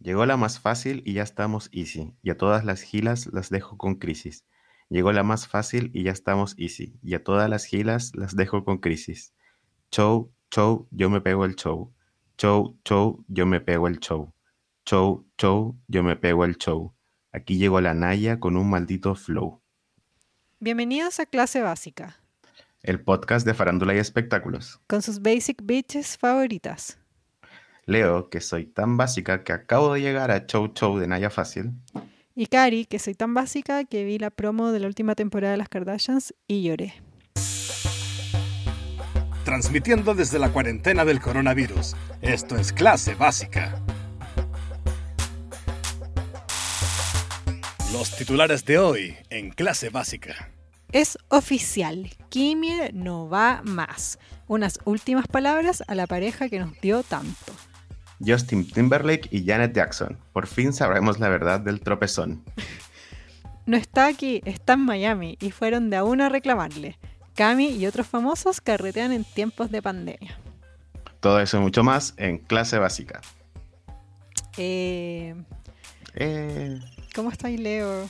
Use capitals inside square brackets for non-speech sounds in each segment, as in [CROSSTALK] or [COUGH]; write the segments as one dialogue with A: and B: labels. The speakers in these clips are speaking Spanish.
A: Llegó la más fácil y ya estamos easy. Y a todas las gilas las dejo con crisis. Llegó la más fácil y ya estamos easy. Y a todas las gilas las dejo con crisis. Show, show, yo me pego el show. Show, show, yo me pego el show. Show, show, yo me pego el show. Aquí llegó la Naya con un maldito flow.
B: Bienvenidos a Clase Básica,
A: El podcast de farándula y espectáculos.
B: con sus basic bitches favoritas.
A: Leo, que soy tan básica que acabo de llegar a Show Show de Naya Fácil.
B: Y Cari, que soy tan básica que vi la promo de la última temporada de las Kardashians y lloré.
C: Transmitiendo desde la cuarentena del coronavirus. Esto es clase básica. Los titulares de hoy en clase básica.
B: Es oficial, Kimmy no va más. Unas últimas palabras a la pareja que nos dio tanto.
A: Justin Timberlake y Janet Jackson. Por fin sabremos la verdad del tropezón.
B: No está aquí, está en Miami y fueron de a uno a reclamarle. Cami y otros famosos carretean en tiempos de pandemia.
A: Todo eso y mucho más en clase básica.
B: Eh,
A: Eh,
B: ¿Cómo estáis, Leo?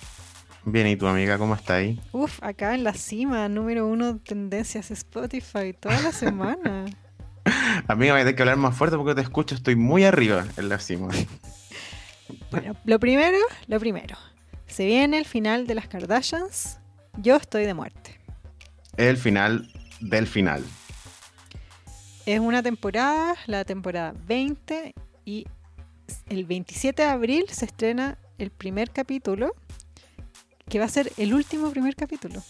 A: bien, ¿y tu amiga cómo está ahí?
B: Uf, acá en la cima, número uno tendencias Spotify toda la semana. [LAUGHS]
A: Amiga, me tienes que hablar más fuerte porque te escucho, estoy muy arriba en la cima.
B: Bueno, lo primero, lo primero. Se viene el final de las Kardashians. Yo estoy de muerte.
A: El final del final.
B: Es una temporada, la temporada 20, y el 27 de abril se estrena el primer capítulo, que va a ser el último primer capítulo.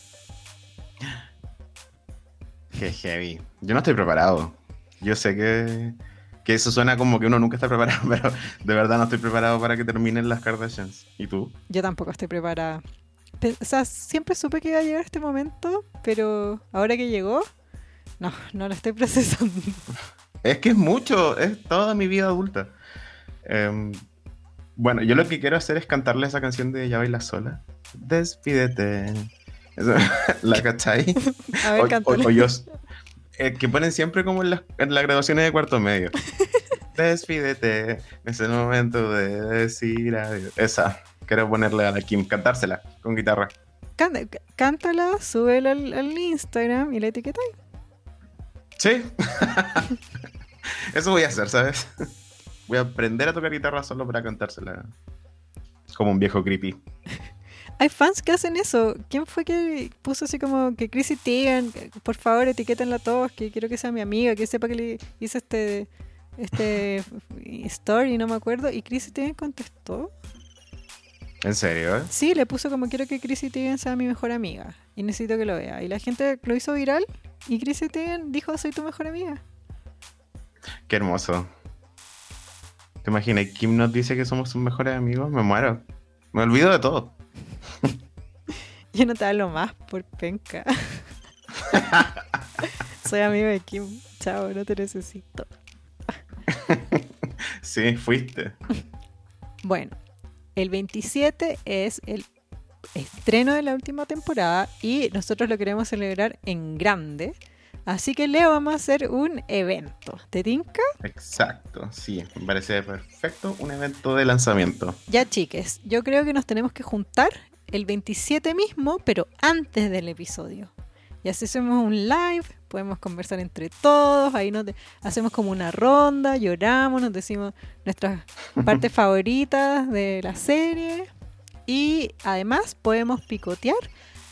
A: Qué heavy. Yo no estoy preparado. Yo sé que, que eso suena como que uno nunca está preparado, [LAUGHS] pero de verdad no estoy preparado para que terminen las Kardashians. ¿Y tú?
B: Yo tampoco estoy preparada. O sea, siempre supe que iba a llegar este momento, pero ahora que llegó, no, no lo estoy [LAUGHS] procesando.
A: Es que es mucho, es toda mi vida adulta. Em, bueno, yo lo que quiero hacer es cantarle esa canción de Ya Baila Sola. Despídete. Eso, [LAUGHS] ¿La cachai?
B: A ver,
A: O- o-
B: cántalo.
A: o yo- eh, que ponen siempre como en las, en las graduaciones de cuarto medio. [LAUGHS] Despídete. Es el momento de decir adiós. Esa. Quiero ponerle a la Kim, cantársela con guitarra.
B: Canta- cántala, súbela al, al Instagram y la etiqueta.
A: Sí. [LAUGHS] Eso voy a hacer, ¿sabes? Voy a aprender a tocar guitarra solo para cantársela. Como un viejo creepy.
B: Hay fans que hacen eso. ¿Quién fue que puso así como que Chrissy Teigen, por favor, etiquétenla a todos, que quiero que sea mi amiga, que sepa que le hice este este story, no me acuerdo, y Chrissy Teigen contestó.
A: ¿En serio? eh?
B: Sí, le puso como quiero que Chrissy Teigen sea mi mejor amiga y necesito que lo vea. Y la gente lo hizo viral y Chrissy Teigen dijo soy tu mejor amiga.
A: Qué hermoso. ¿Te imaginas? Kim nos dice que somos sus mejores amigos. Me muero. Me olvido de todo. [LAUGHS]
B: Yo no te hablo más por penca. [LAUGHS] soy amigo de Kim. Chao, no te necesito. [LAUGHS]
A: Sí, fuiste.
B: Bueno, el 27 es el estreno de la última temporada y nosotros lo queremos celebrar en grande. Así que Leo vamos a hacer un evento. ¿Te tinca?
A: Exacto, sí. Me parece perfecto un evento de lanzamiento.
B: Ya chiques, yo creo que nos tenemos que juntar el 27 mismo, pero antes del episodio. Y así hacemos un live, podemos conversar entre todos, ahí nos hacemos como una ronda, lloramos, nos decimos nuestras [LAUGHS] partes favoritas de la serie. Y además podemos picotear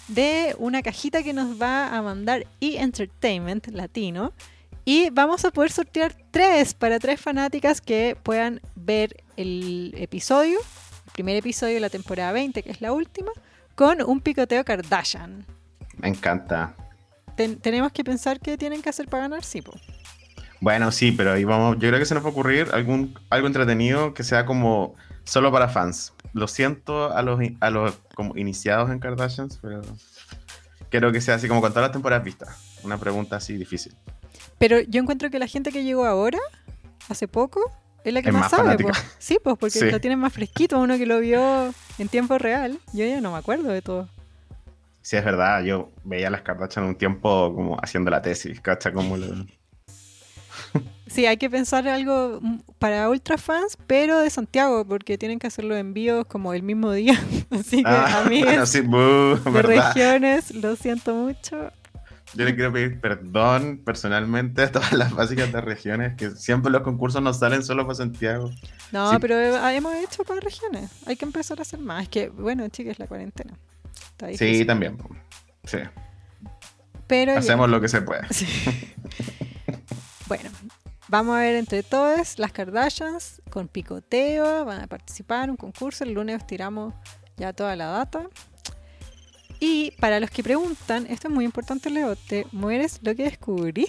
B: de una cajita que nos va a mandar E Entertainment Latino. Y vamos a poder sortear tres para tres fanáticas que puedan ver el episodio, primer episodio de la temporada 20, que es la última, con un picoteo Kardashian.
A: Me encanta.
B: Ten- tenemos que pensar qué tienen que hacer para ganar, sí, po.
A: Bueno, sí, pero ahí vamos. Yo creo que se nos va a ocurrir algún, algo entretenido que sea como solo para fans. Lo siento a los, a los como iniciados en Kardashians, pero quiero que sea así como con todas las temporadas vistas. Una pregunta así difícil.
B: Pero yo encuentro que la gente que llegó ahora, hace poco, es la que
A: Es
B: más,
A: más
B: sabe. po. Sí, pues porque
A: Sí.
B: lo tienen más fresquito, uno que lo vio en tiempo real. Yo ya no me acuerdo de todo.
A: Sí, es verdad, yo veía a las Kardashian un tiempo como haciendo la tesis, ¿cacha? Como lo- [LAUGHS]
B: Sí, hay que pensar algo para ultra fans, pero de Santiago, porque tienen que hacerlo envíos como el mismo día. [LAUGHS] Así que,
A: Ah, [LAUGHS]
B: amigos
A: bueno, sí, buh,
B: de
A: ¿verdad?
B: regiones, lo siento mucho.
A: Yo le quiero pedir perdón personalmente a todas las básicas de regiones, que siempre los concursos nos salen solo para Santiago.
B: No,
A: Sí.
B: pero he- hemos hecho para regiones. Hay que empezar a hacer más. Es que, bueno, chicas, la cuarentena.
A: Sí, también. Sí,
B: Pero ya-
A: hacemos lo que se puede.
B: Sí. [LAUGHS] bueno, vamos a ver entre todas las Kardashians con picoteo. Van a participar en un concurso. El lunes os tiramos ya toda la data. Y para los que preguntan, esto es muy importante, Leo. ¿Te mueres lo que descubrí?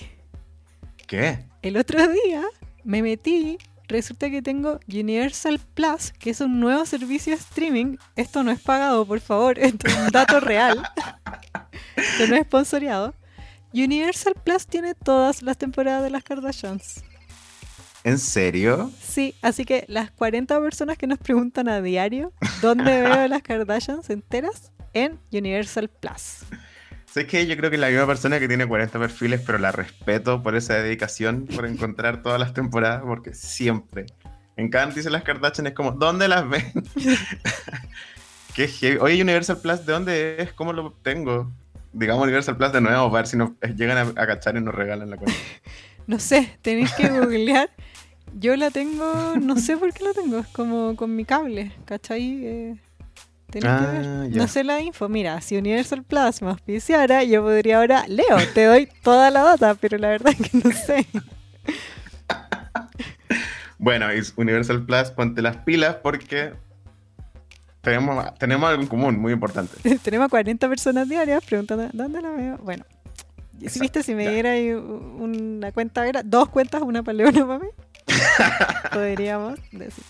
A: ¿Qué?
B: El otro día me metí. Resulta que tengo Universal Plus, que es un nuevo servicio de streaming. Esto no es pagado, por favor. [LAUGHS] Esto es un dato real. Esto no es sponsoreado. Universal Plus tiene todas las temporadas de las Kardashians.
A: ¿En serio?
B: Sí, así que las 40 personas que nos preguntan a diario dónde veo las Kardashians enteras en Universal Plus.
A: Sé que yo creo que es la misma persona que tiene 40 perfiles, pero la respeto por esa dedicación, por encontrar todas las temporadas, porque siempre, en cada noticia de las Kardashian es como, ¿dónde las ven? [LAUGHS] Qué heavy. Oye, Universal Plus, ¿de dónde es? ¿Cómo lo obtengo? Digamos Universal Plus de nuevo, para ver si nos eh, llegan a, a cachar y nos regalan la cuenta. [LAUGHS]
B: No sé, tenéis que googlear. Yo la tengo, no sé por qué la tengo, es como con mi cable, ¿cachai? Eh, que
A: Ah,
B: ver. No sé la info. Mira, si Universal Plus me auspiciara, yo podría ahora, Leo, te doy toda la data, pero la verdad es que no sé. [LAUGHS]
A: Bueno, y Universal Plus, ponte las pilas porque tenemos, tenemos algo en común, muy importante. [LAUGHS]
B: Tenemos a 40 personas diarias preguntando, ¿dónde la veo? Bueno, si viste, si me diera ahí una cuenta, dos cuentas, una para Leo, una para mí, [LAUGHS] podríamos decir.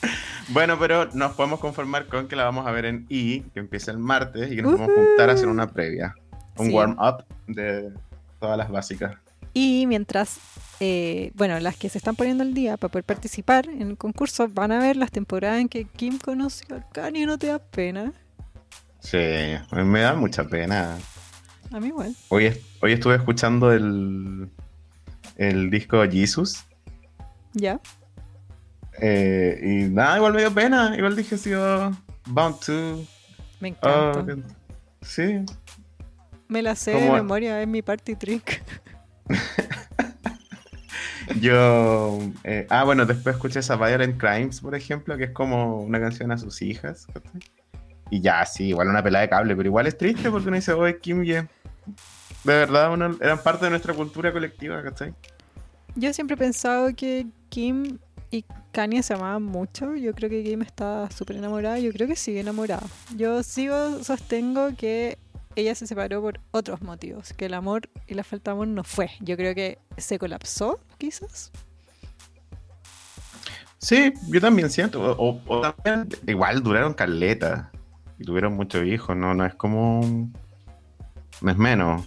A: Bueno, pero nos podemos conformar con que la vamos a ver en I, que empieza el martes, y que nos vamos a juntar a hacer una previa. Un
B: Sí.
A: warm-up de todas las básicas.
B: Y mientras, eh, bueno, las que se están poniendo al día para poder participar en el concurso van a ver las temporadas en que Kim conoció a Kanye, ¿no te da pena?
A: Sí, me da mucha pena.
B: A mí igual.
A: Hoy, hoy estuve escuchando el, el disco Jesus.
B: ¿Ya?
A: eh, y nada, igual me dio pena. Igual dije, sí, oh, Bound to.
B: Me
A: oh,
B: encanta.
A: sí,
B: Me la sé de memoria, es mi party trick. [LAUGHS]
A: Yo. eh, ah, bueno, después escuché esa Violent Crimes, por ejemplo, que es como una canción a sus hijas. Y ya, sí, igual una pelada de cable, pero igual es triste porque uno dice, oye, Kim Ye. De verdad, uno- eran parte de nuestra cultura colectiva, ¿cachai?
B: Yo siempre he pensado que Kim y Kanye se amaban mucho. Yo creo que Kim está súper enamorada. Yo creo que sigue enamorada. Yo sigo, sostengo que ella se separó por otros motivos. Que el amor y la falta de amor no fue. Yo creo que se colapsó, quizás.
A: Sí, yo también siento. O, también, igual duraron caleta. Y tuvieron muchos hijos, ¿no? No es como. No es menos.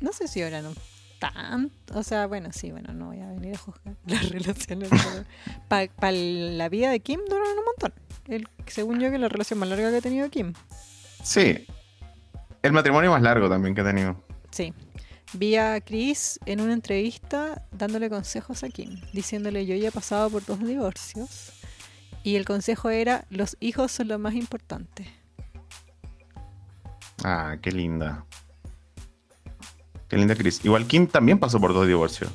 B: No sé si ahora no tan. O sea, bueno, sí, bueno, no voy a venir a juzgar [LAUGHS] las relaciones. Para la vida de Kim duraron un montón. El, según yo, que la relación más larga que ha tenido Kim.
A: Sí. El matrimonio más largo también que he tenido.
B: Sí. Vi a Chris en una entrevista dándole consejos a Kim, diciéndole yo ya he pasado por dos divorcios y el consejo era los hijos son lo más importante.
A: Ah, qué linda. Qué linda Chris. Igual Kim también pasó por dos divorcios.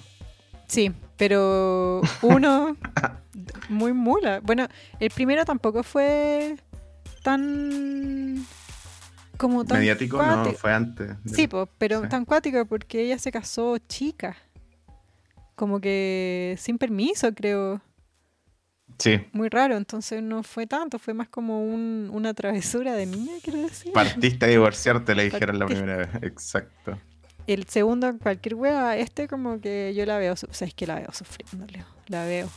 B: Sí, pero uno [LAUGHS] muy mula. Bueno, el primero tampoco fue tan como tan
A: Mediático no,
B: cuático.
A: fue antes. de-
B: Sí, po, pero
A: Sí.
B: tan cuático porque ella se casó chica. Como que sin permiso, creo.
A: Sí.
B: Muy raro, entonces no fue tanto, fue más como un- una travesura de niña, quiero decir.
A: Partiste a divorciarte, le dijeron la primera vez. Exacto.
B: El segundo, cualquier wea, este como que yo la veo, o sea, es que la veo sufriendo, Leo. La veo.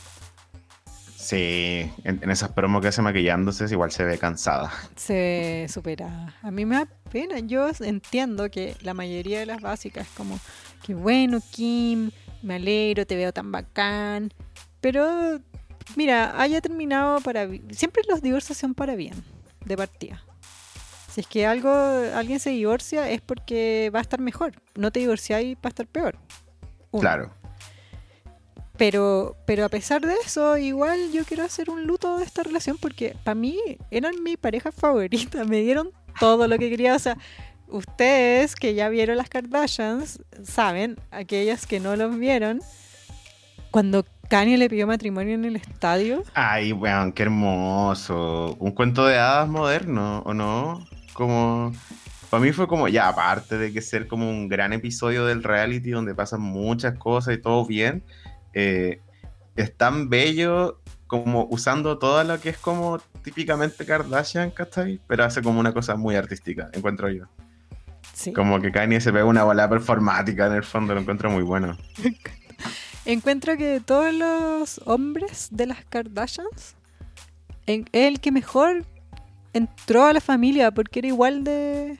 A: Sí, en, en esas promos que hace maquillándose, igual se ve cansada.
B: Se supera. A mí me da pena. Yo entiendo que la mayoría de las básicas como, que bueno, Kim, me alegro, te veo tan bacán. Pero, mira, haya terminado para... Siempre los divorcios son para bien, de partida. Si es que algo, alguien se divorcia es porque va a estar mejor. No te divorciáis va a estar peor. Uno.
A: Claro.
B: Pero, pero a pesar de eso, igual yo quiero hacer un luto de esta relación porque para mí eran mi pareja favorita, me dieron todo lo que quería. O sea, ustedes que ya vieron las Kardashians saben, aquellas que no los vieron, cuando Kanye le pidió matrimonio en el estadio.
A: Ay, weón, qué hermoso. Un cuento de hadas moderno, ¿o no? Como. Para mí fue como, ya, aparte de que ser como un gran episodio del reality donde pasan muchas cosas y todo bien, eh, es tan bello como usando todo lo que es como típicamente Kardashian, ¿cachai? Pero hace como una cosa muy artística, encuentro yo.
B: Sí.
A: Como que Kanye se pega una bola performática en el fondo, lo encuentro muy bueno. [LAUGHS]
B: Encuentro que todos los hombres de las Kardashians es el que mejor entró a la familia porque era igual de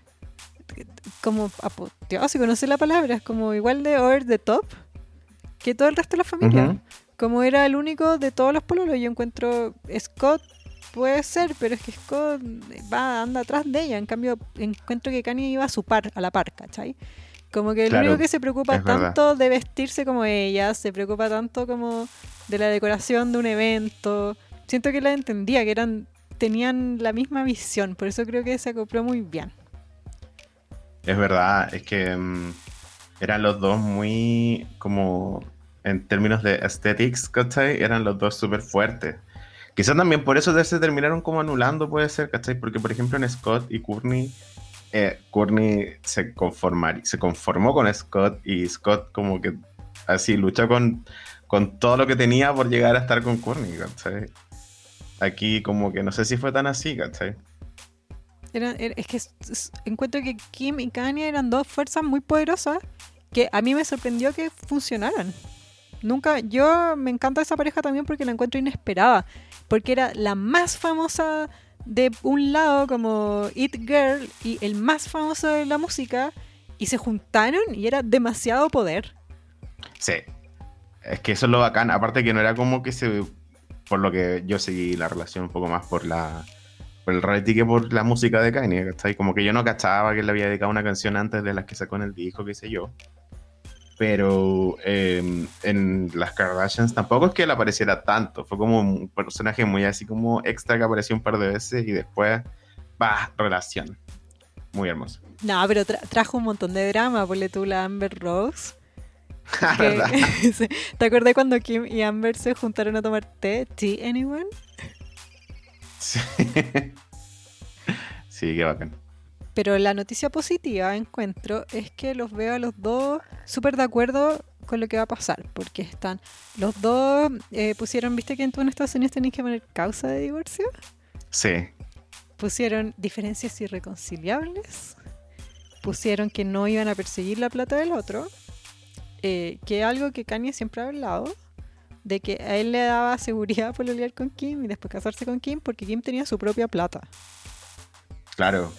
B: como apoteósico, no sé la palabra, es como igual de over the top que todo el resto de la familia. Como era el único de todos los pololos, yo encuentro Scott puede ser, pero es que Scott va anda atrás de ella, en cambio encuentro que Kanye iba a su par, a la par, ¿cachai? Como que el
A: Claro,
B: único que se preocupa
A: verdad.
B: tanto de vestirse como ella, se preocupa tanto como de la decoración de un evento. Siento que la entendía, que eran tenían la misma visión, por eso creo que se acopló muy bien.
A: Es verdad, es que mm, eran los dos muy, como en términos de aesthetics, ¿cachai? Eran los dos súper fuertes. Quizás también por eso se terminaron como anulando, puede ser, ¿cachai? Porque, por ejemplo, en Scott y Courtney, eh, Courtney se, se conformó con Scott y Scott como que así luchó con, con todo lo que tenía por llegar a estar con Courtney, ¿cachai? Aquí como que no sé si fue tan así, ¿cachai?
B: Era- era- es que encuentro que Kim y Kanye eran dos fuerzas muy poderosas que a mí me sorprendió que funcionaran. Nunca, yo me encanta esa pareja también porque la encuentro inesperada, porque era la más famosa de un lado como It Girl y el más famoso de la música y se juntaron y era demasiado poder.
A: Sí. Es que eso es lo bacán. Aparte que no era como que se... Por lo que yo seguí la relación un poco más por la... Por el reality que por la música de Kanye, ¿cachai? Como que yo no cachaba que le había dedicado una canción antes de las que sacó en el disco, qué sé yo. Pero eh, en las Kardashians tampoco es que él apareciera tanto. Fue como un personaje muy así como extra que apareció un par de veces y después... Va, relación. Muy hermoso.
B: No, pero tra- trajo un montón de drama, ponle tú la Amber Rose. [LAUGHS] [LAUGHS] ¿Te acuerdas cuando Kim y Amber se juntaron a tomar té? ¿Tea anyone?
A: Sí. [LAUGHS] sí, qué bacán.
B: Pero la noticia positiva, encuentro, es que los veo a los dos súper de acuerdo con lo que va a pasar. Porque están, los dos eh, pusieron, ¿viste que tú en Estados Unidos tenés que poner causa de divorcio?
A: Sí.
B: Pusieron diferencias irreconciliables. Pusieron que no iban a perseguir la plata del otro eh, que es algo que Kanye siempre ha hablado, de que a él le daba [LAUGHS] seguridad por pololear con Kim y después casarse con Kim porque Kim tenía su propia plata.
A: Claro.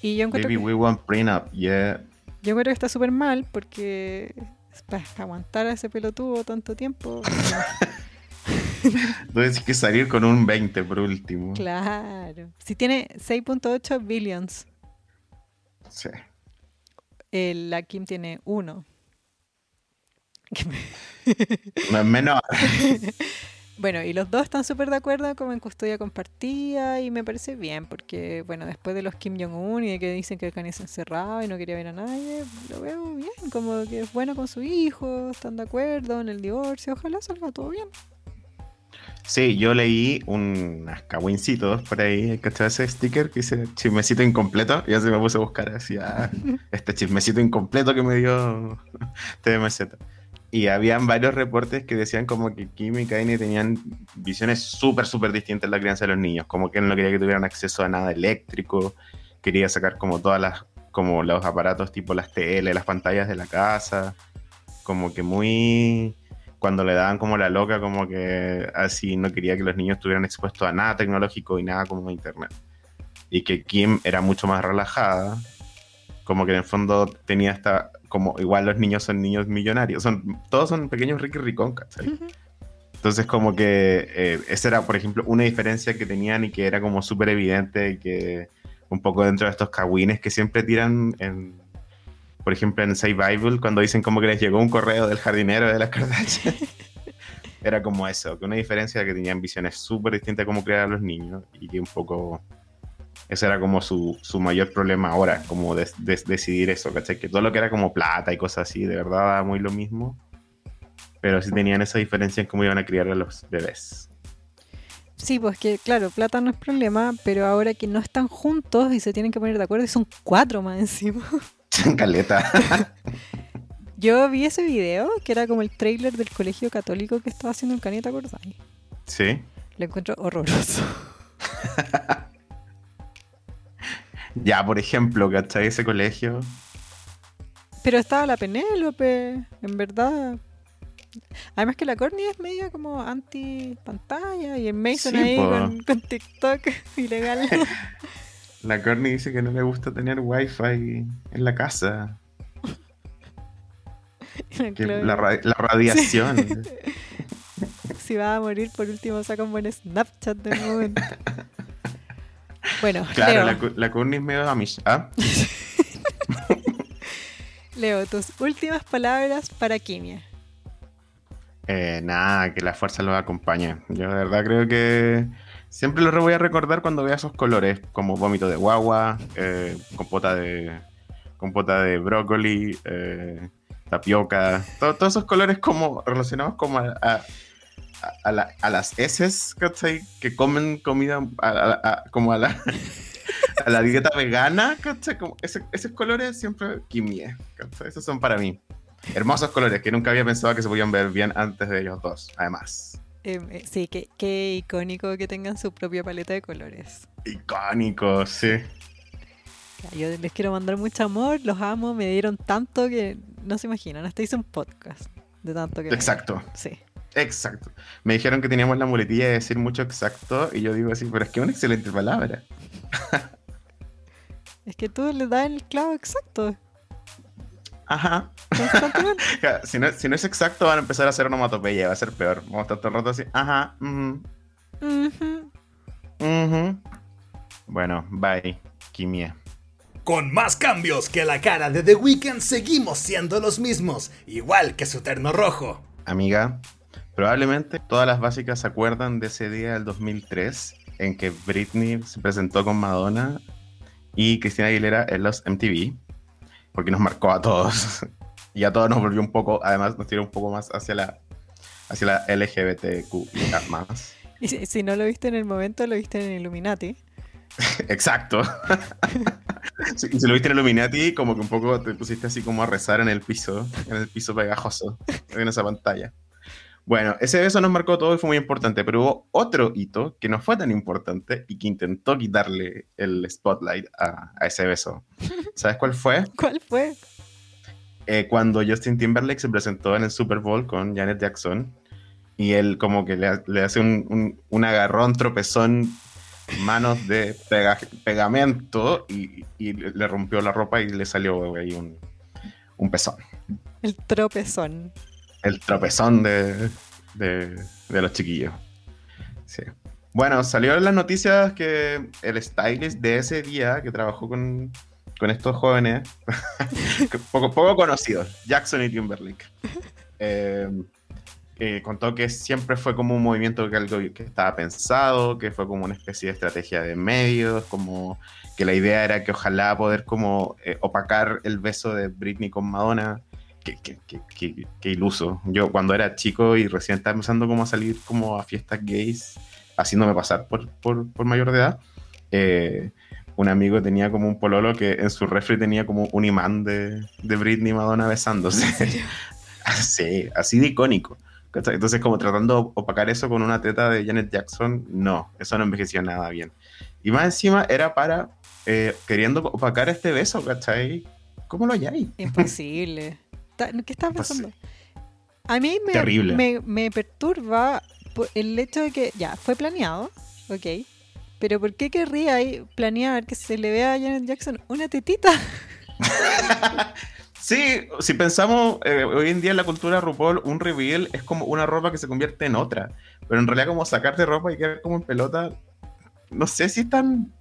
B: Y yo encuentro
A: Baby,
B: que,
A: we want prenup, yeah.
B: Yo creo que está súper mal porque para aguantar a ese pelotudo tanto tiempo. [LAUGHS]
A: Entonces hay que salir con un 20 por último.
B: Claro. Si tiene 6.8 billions.
A: Sí.
B: Eh, la Kim tiene
A: 1 menor. [LAUGHS]
B: Bueno, y los dos están súper de acuerdo como en custodia compartida y me parece bien porque, bueno, después de los Kim Jong-un y de que dicen que Kanye se encerraba y no quería ver a nadie, lo veo bien, como que es bueno con su hijo, están de acuerdo en el divorcio, ojalá salga todo bien.
A: Sí, yo leí unos cagüincitos por ahí, ¿cachai? Ese sticker que dice chismecito incompleto. Y así me puse a buscar así, ah, [LAUGHS] este chismecito incompleto que me dio TMZ. Y habían varios reportes que decían como que Kim y Kanye tenían visiones súper, súper distintas en la crianza de los niños. Como que él no quería que tuvieran acceso a nada eléctrico, quería sacar como todas las, como los aparatos tipo las tele, las pantallas de la casa. Como que muy cuando le daban como la loca, como que así no quería que los niños estuvieran expuestos a nada tecnológico y nada como internet. Y que Kim era mucho más relajada, como que en el fondo tenía hasta, como igual los niños son niños millonarios, son todos son pequeños Ricky Ricón, ¿cachai? Entonces como que eh, esa era, por ejemplo, una diferencia que tenían y que era como súper evidente que un poco dentro de estos cagüines que siempre tiran en, por ejemplo, en Save Bible, cuando dicen como que les llegó un correo del jardinero de las Kardashian. [LAUGHS] era como eso, que una diferencia que tenían visiones súper distintas de cómo criar a los niños y que un poco ese era como su, su mayor problema ahora, como de, de- decidir eso, ¿cachai? Que todo lo que era como plata y cosas así, de verdad daba muy lo mismo, pero sí tenían esa diferencia en cómo iban a criar a los bebés.
B: Sí, pues que claro, plata no es problema, pero ahora que no están juntos y se tienen que poner de acuerdo, y son cuatro más encima. [LAUGHS]
A: Caleta. [LAUGHS]
B: Yo vi ese video, que era como el trailer del colegio católico que estaba haciendo el Caneta Corday.
A: sí.
B: Lo encuentro horroroso. [LAUGHS]
A: Ya, por ejemplo, ¿cachai? Ese colegio.
B: Pero estaba la Penélope, en verdad. Además que la Courtney es media como anti pantalla y el Mason
A: Sí,
B: ahí con, con TikTok [LAUGHS] ilegal. [LAUGHS]
A: La Courtney dice que no le gusta tener wifi en la casa. [LAUGHS] Que la, ra- la radiación.
B: Si va a morir, por último saca un buen Snapchat del momento. Bueno,
A: Claro,
B: Leo,
A: la, la es medio amish. ¿Ah? [LAUGHS]
B: Leo, tus últimas palabras para Kimia.
A: Eh, nada, que la fuerza los acompañe. Yo de verdad creo que siempre lo voy a recordar cuando vea esos colores, como vómito de guagua, eh, compota de compota de brócoli, eh, tapioca, to- todos esos colores como relacionados como a, a- a- a la- a las heces, ¿cachai? Que comen comida a- como a la, a la dieta vegana, ¿cachai? Como ese- esos colores siempre quimie, ¿cachai? Esos son para mí. Hermosos colores que nunca había pensado que se podían ver bien antes de ellos dos, además.
B: Em, eh, sí, qué, qué icónico que tengan su propia paleta de colores.
A: Icónicos, sí.
B: Yo les quiero mandar mucho amor, los amo, me dieron tanto que no se imaginan. Hasta hice un podcast de tanto que.
A: Exacto.
B: Sí.
A: Exacto. Me dijeron que teníamos la muletilla de decir mucho exacto y yo digo así, pero es que es una excelente palabra. [LAUGHS]
B: Es que tú le das el clavo exacto.
A: Ajá. [LAUGHS] Si no, si no es exacto van a empezar a hacer onomatopeya, va a ser peor. Vamos a estar todo el rato así, ajá, Ujú.
B: ujú.
A: Bueno, bye, Kimia.
C: Con más cambios que la cara de The Weeknd, seguimos siendo los mismos, igual que su terno rojo.
A: Amiga, probablemente todas las básicas se acuerdan de ese día del 2003 en que Britney se presentó con Madonna y Cristina Aguilera en los MTV, porque nos marcó a todos. [LAUGHS] y a todos nos volvió un poco, además nos tiró un poco más hacia la, hacia la LGBTQ más.
B: Y si, si no lo viste en el momento, lo viste en Illuminati. [LAUGHS]
A: Exacto. [LAUGHS] Y si lo viste en Illuminati, como que un poco te pusiste así como a rezar en el piso, en el piso pegajoso, en esa pantalla. Bueno, ese beso nos marcó todo y fue muy importante, pero hubo otro hito que no fue tan importante y que intentó quitarle el spotlight a, a ese beso. [LAUGHS] ¿Sabes cuál fue?
B: ¿Cuál fue?
A: Eh, cuando Justin Timberlake se presentó en el Super Bowl con Janet Jackson y él como que le, le hace un, un- un agarrón, tropezón, manos de pega- pegamento y, y le le rompió la ropa y le salió ahí un, un pezón.
B: El tropezón.
A: El tropezón de, de, de los chiquillos. Sí. Bueno, salió en las noticias que el stylist de ese día que trabajó con, con estos jóvenes, [LAUGHS] poco, poco conocidos, Jackson y Timberlake, [LAUGHS] eh, eh, contó que siempre fue como un movimiento que, algo que estaba pensado, que fue como una especie de estrategia de medios, como que la idea era que ojalá poder como eh, opacar el beso de Britney con Madonna. Qué, qué- qué- qué- qué iluso. Yo cuando era chico y recién estaba empezando como a salir como a fiestas gays, haciéndome pasar por, por, por mayor de edad, eh, un amigo tenía como un pololo que en su refri tenía como un imán de, de Britney Madonna besándose. [LAUGHS] sí, así de icónico. Entonces como tratando de opacar eso con una teta de Janet Jackson, no, eso no envejeció nada bien. Y más encima era para eh, queriendo opacar este beso, ¿cachai? ¿Cómo lo halláis?
B: Imposible. ¿Qué estás
A: Imposible.
B: pensando? A mí me,
A: Terrible.
B: me, me perturba el hecho de que, ya, fue planeado, ok. Pero ¿por qué querría ahí planear que se le vea a Janet Jackson una tetita? [LAUGHS]
A: Sí, si pensamos eh, hoy en día en la cultura RuPaul, un reveal es como una ropa que se convierte en otra. Pero en realidad como sacarte ropa y quedar como en pelota, no sé si es tan...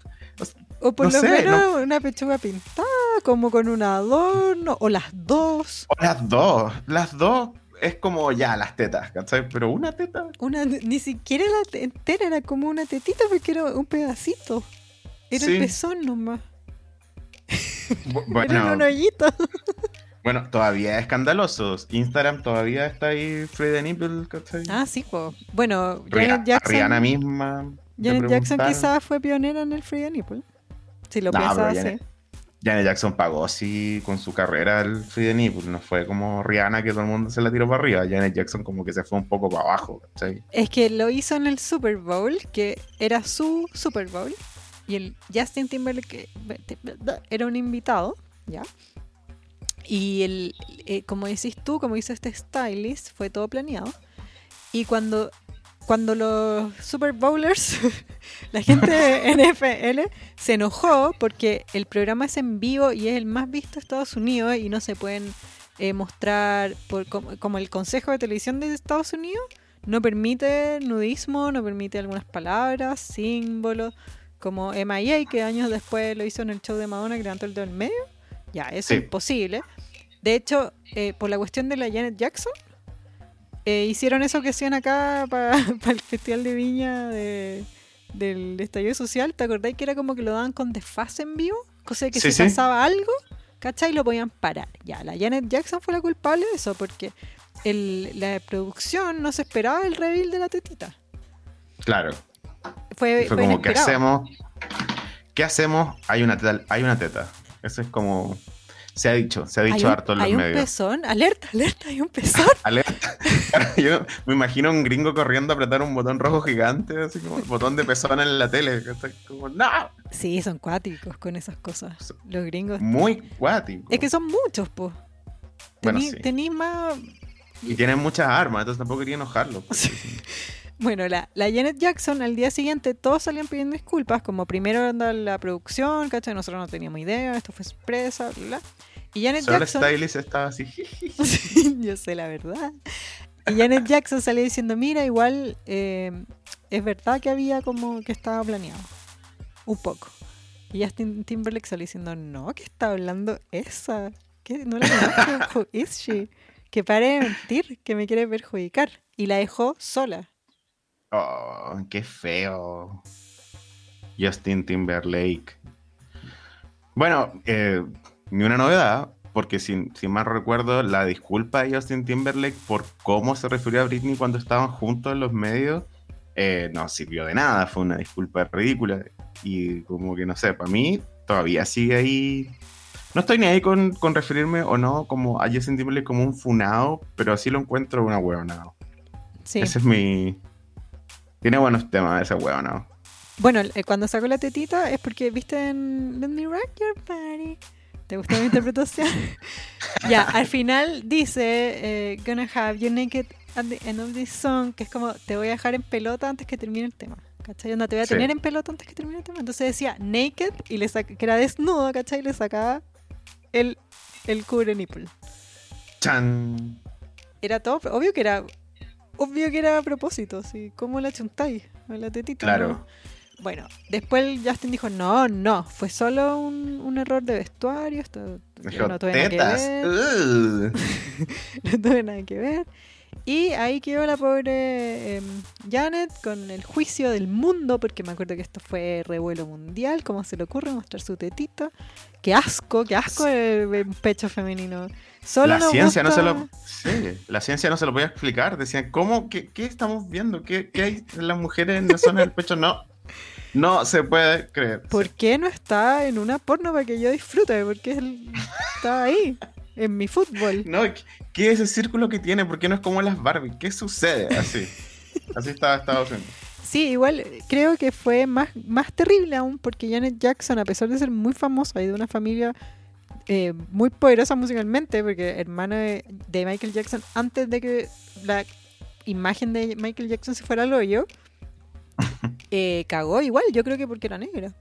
B: O por
A: No
B: lo
A: sé,
B: menos una pechuga pintada, como con un adorno, o las dos.
A: o las dos, las dos. es como ya las tetas, ¿cachai? Pero una teta.
B: Una, ni siquiera la te- entera, era como una tetita porque era un pedacito. Era
A: Sí.
B: el pezón nomás.
A: bu- [LAUGHS]
B: Era un
A: Bueno,
B: hoyito. [LAUGHS]
A: bueno, todavía es escandaloso. Instagram todavía está ahí free the nipple, ¿cachai?
B: Ah, sí, po. Bueno, Janet Jackson.
A: Rihanna misma.
B: Janet Jackson quizás fue pionera en el Free the Nipple. Si lo
A: No,
B: piensas así.
A: Janet- Janet Jackson pagó sí con su carrera el free nipple. No fue como Rihanna que todo el mundo se la tiró para arriba. Janet Jackson como que se fue un poco para abajo.
B: Es que lo hizo en el Super Bowl, que era su Super Bowl. Y el Justin Timberlake era un invitado, ¿ya? Y el, eh, como decís tú, como hizo este stylist, fue todo planeado. Y cuando, cuando los Super Bowlers, [LAUGHS] la gente de [LAUGHS] NFL, se enojó porque el programa es en vivo y es el más visto de Estados Unidos y no se pueden eh, mostrar, por, como, como el Consejo de Televisión de Estados Unidos, no permite nudismo, no permite algunas palabras, símbolos, como MIA, que años después lo hizo en el show de Madonna, que levantó el dedo en medio. Ya, eso
A: Sí.
B: es imposible. De hecho, eh, por la cuestión de la Janet Jackson, eh, hicieron eso que hacían acá para [LAUGHS] el Festival de Viña de- del estallido social. ¿Te acordáis que era como que lo daban con desfase en vivo? Cosa de que
A: Sí,
B: si
A: sí.
B: pasaba algo, ¿cachai? Lo podían parar. Ya, la Janet Jackson fue la culpable de eso, porque el- la producción no se esperaba el reveal de la tetita.
A: Claro.
B: Fue,
A: Y fue
B: fue
A: como, ¿qué
B: inesperado.
A: hacemos? ¿Qué hacemos? Hay una teta. Hay una teta. Eso es como... Se ha dicho, se ha dicho
B: un,
A: harto en los
B: hay un
A: medios.
B: pezón, alerta, alerta, hay un pezón. [LAUGHS]
A: Alerta. Yo me imagino a un gringo corriendo a apretar un botón rojo gigante, así como el botón de pezón en la tele. que está Como, ¡no!
B: Sí, son cuáticos con esas cosas. Los gringos.
A: Muy cuático.
B: Es que son muchos, pues.
A: Bueno,
B: Tení,
A: sí.
B: tení más.
A: Y tienen muchas armas, entonces tampoco quería enojarlo.
B: Bueno, la, la Janet Jackson al día siguiente todos salían pidiendo disculpas, como primero anda la producción, ¿cachai? Nosotros no teníamos idea, esto fue sorpresa, bla, bla. Y Janet
A: Solo
B: Jackson.
A: stylist estaba así. [LAUGHS]
B: yo sé la verdad. Y Janet Jackson salió diciendo, mira, igual eh, es verdad que había como que estaba planeado. Un poco. Y Justin Timberlake salió diciendo, no, que está hablando esa. que No la conozco. Who is she? Que pare de mentir, que me quiere perjudicar. Y la dejó sola.
A: Oh, qué feo. Justin Timberlake. Bueno, eh, ni una novedad, porque si, si mal recuerdo, la disculpa de Justin Timberlake por cómo se refirió a Britney cuando estaban juntos en los medios eh, no sirvió de nada, fue una disculpa ridícula. Y como que no sé, para mí todavía sigue ahí. No estoy ni ahí con, con referirme o no como a Justin Timberlake como un funado, pero así lo encuentro una huevonao.
B: Sí.
A: Ese es mi. Tiene buenos temas ese huevo, ¿no?
B: Bueno, eh, cuando sacó la tetita es porque viste en Let Me Rock Your Body. ¿Te gustó mi interpretación? [LAUGHS] ya, al final dice eh, Gonna have you naked at the end of this song, que es como te voy a dejar en pelota antes que termine el tema. ¿Cachai? Onda, te voy a
A: Sí.
B: tener en pelota antes que termine el tema. Entonces decía naked y le saca, que era desnudo, ¿cachai? Y le sacaba el, el cubre nipple.
A: ¡Chan!
B: Era todo, obvio que era obvio que era a propósito, sí. ¿Cómo la chuntáis? La tetita.
A: Claro.
B: ¿no? Bueno, después Justin dijo, no, no, fue solo un, un error de vestuario, esto
A: Dijo,
B: no tuve nada que ver,
A: ugh". [LAUGHS]
B: no tuve nada que ver. Y ahí quedó la pobre em, Janet con el juicio del mundo, porque me acuerdo que esto fue revuelo mundial, ¿cómo se le ocurre mostrar su tetita? Qué asco, qué asco el, el pecho femenino. Solo
A: La ciencia no se lo. Sí, la ciencia no se lo podía explicar. Decían, ¿cómo? ¿Qué, qué estamos viendo? ¿Qué, qué hay en las mujeres en la zona del pecho? No. No se puede creer.
B: ¿Por qué no está en una porno para que yo disfrute? Porque él está ahí, en mi fútbol.
A: No, ¿qué- ¿qué es ese círculo que tiene? ¿Por qué no es como las Barbie? ¿Qué sucede? Así. Así está Estados Unidos.
B: Sí, igual creo que fue más, más terrible aún porque Janet Jackson, a pesar de ser muy famosa y de una familia eh, muy poderosa musicalmente, porque hermana de, de Michael Jackson, antes de que la imagen de Michael Jackson se fuera al hoyo, [LAUGHS] eh, cagó igual, yo creo que porque era negra.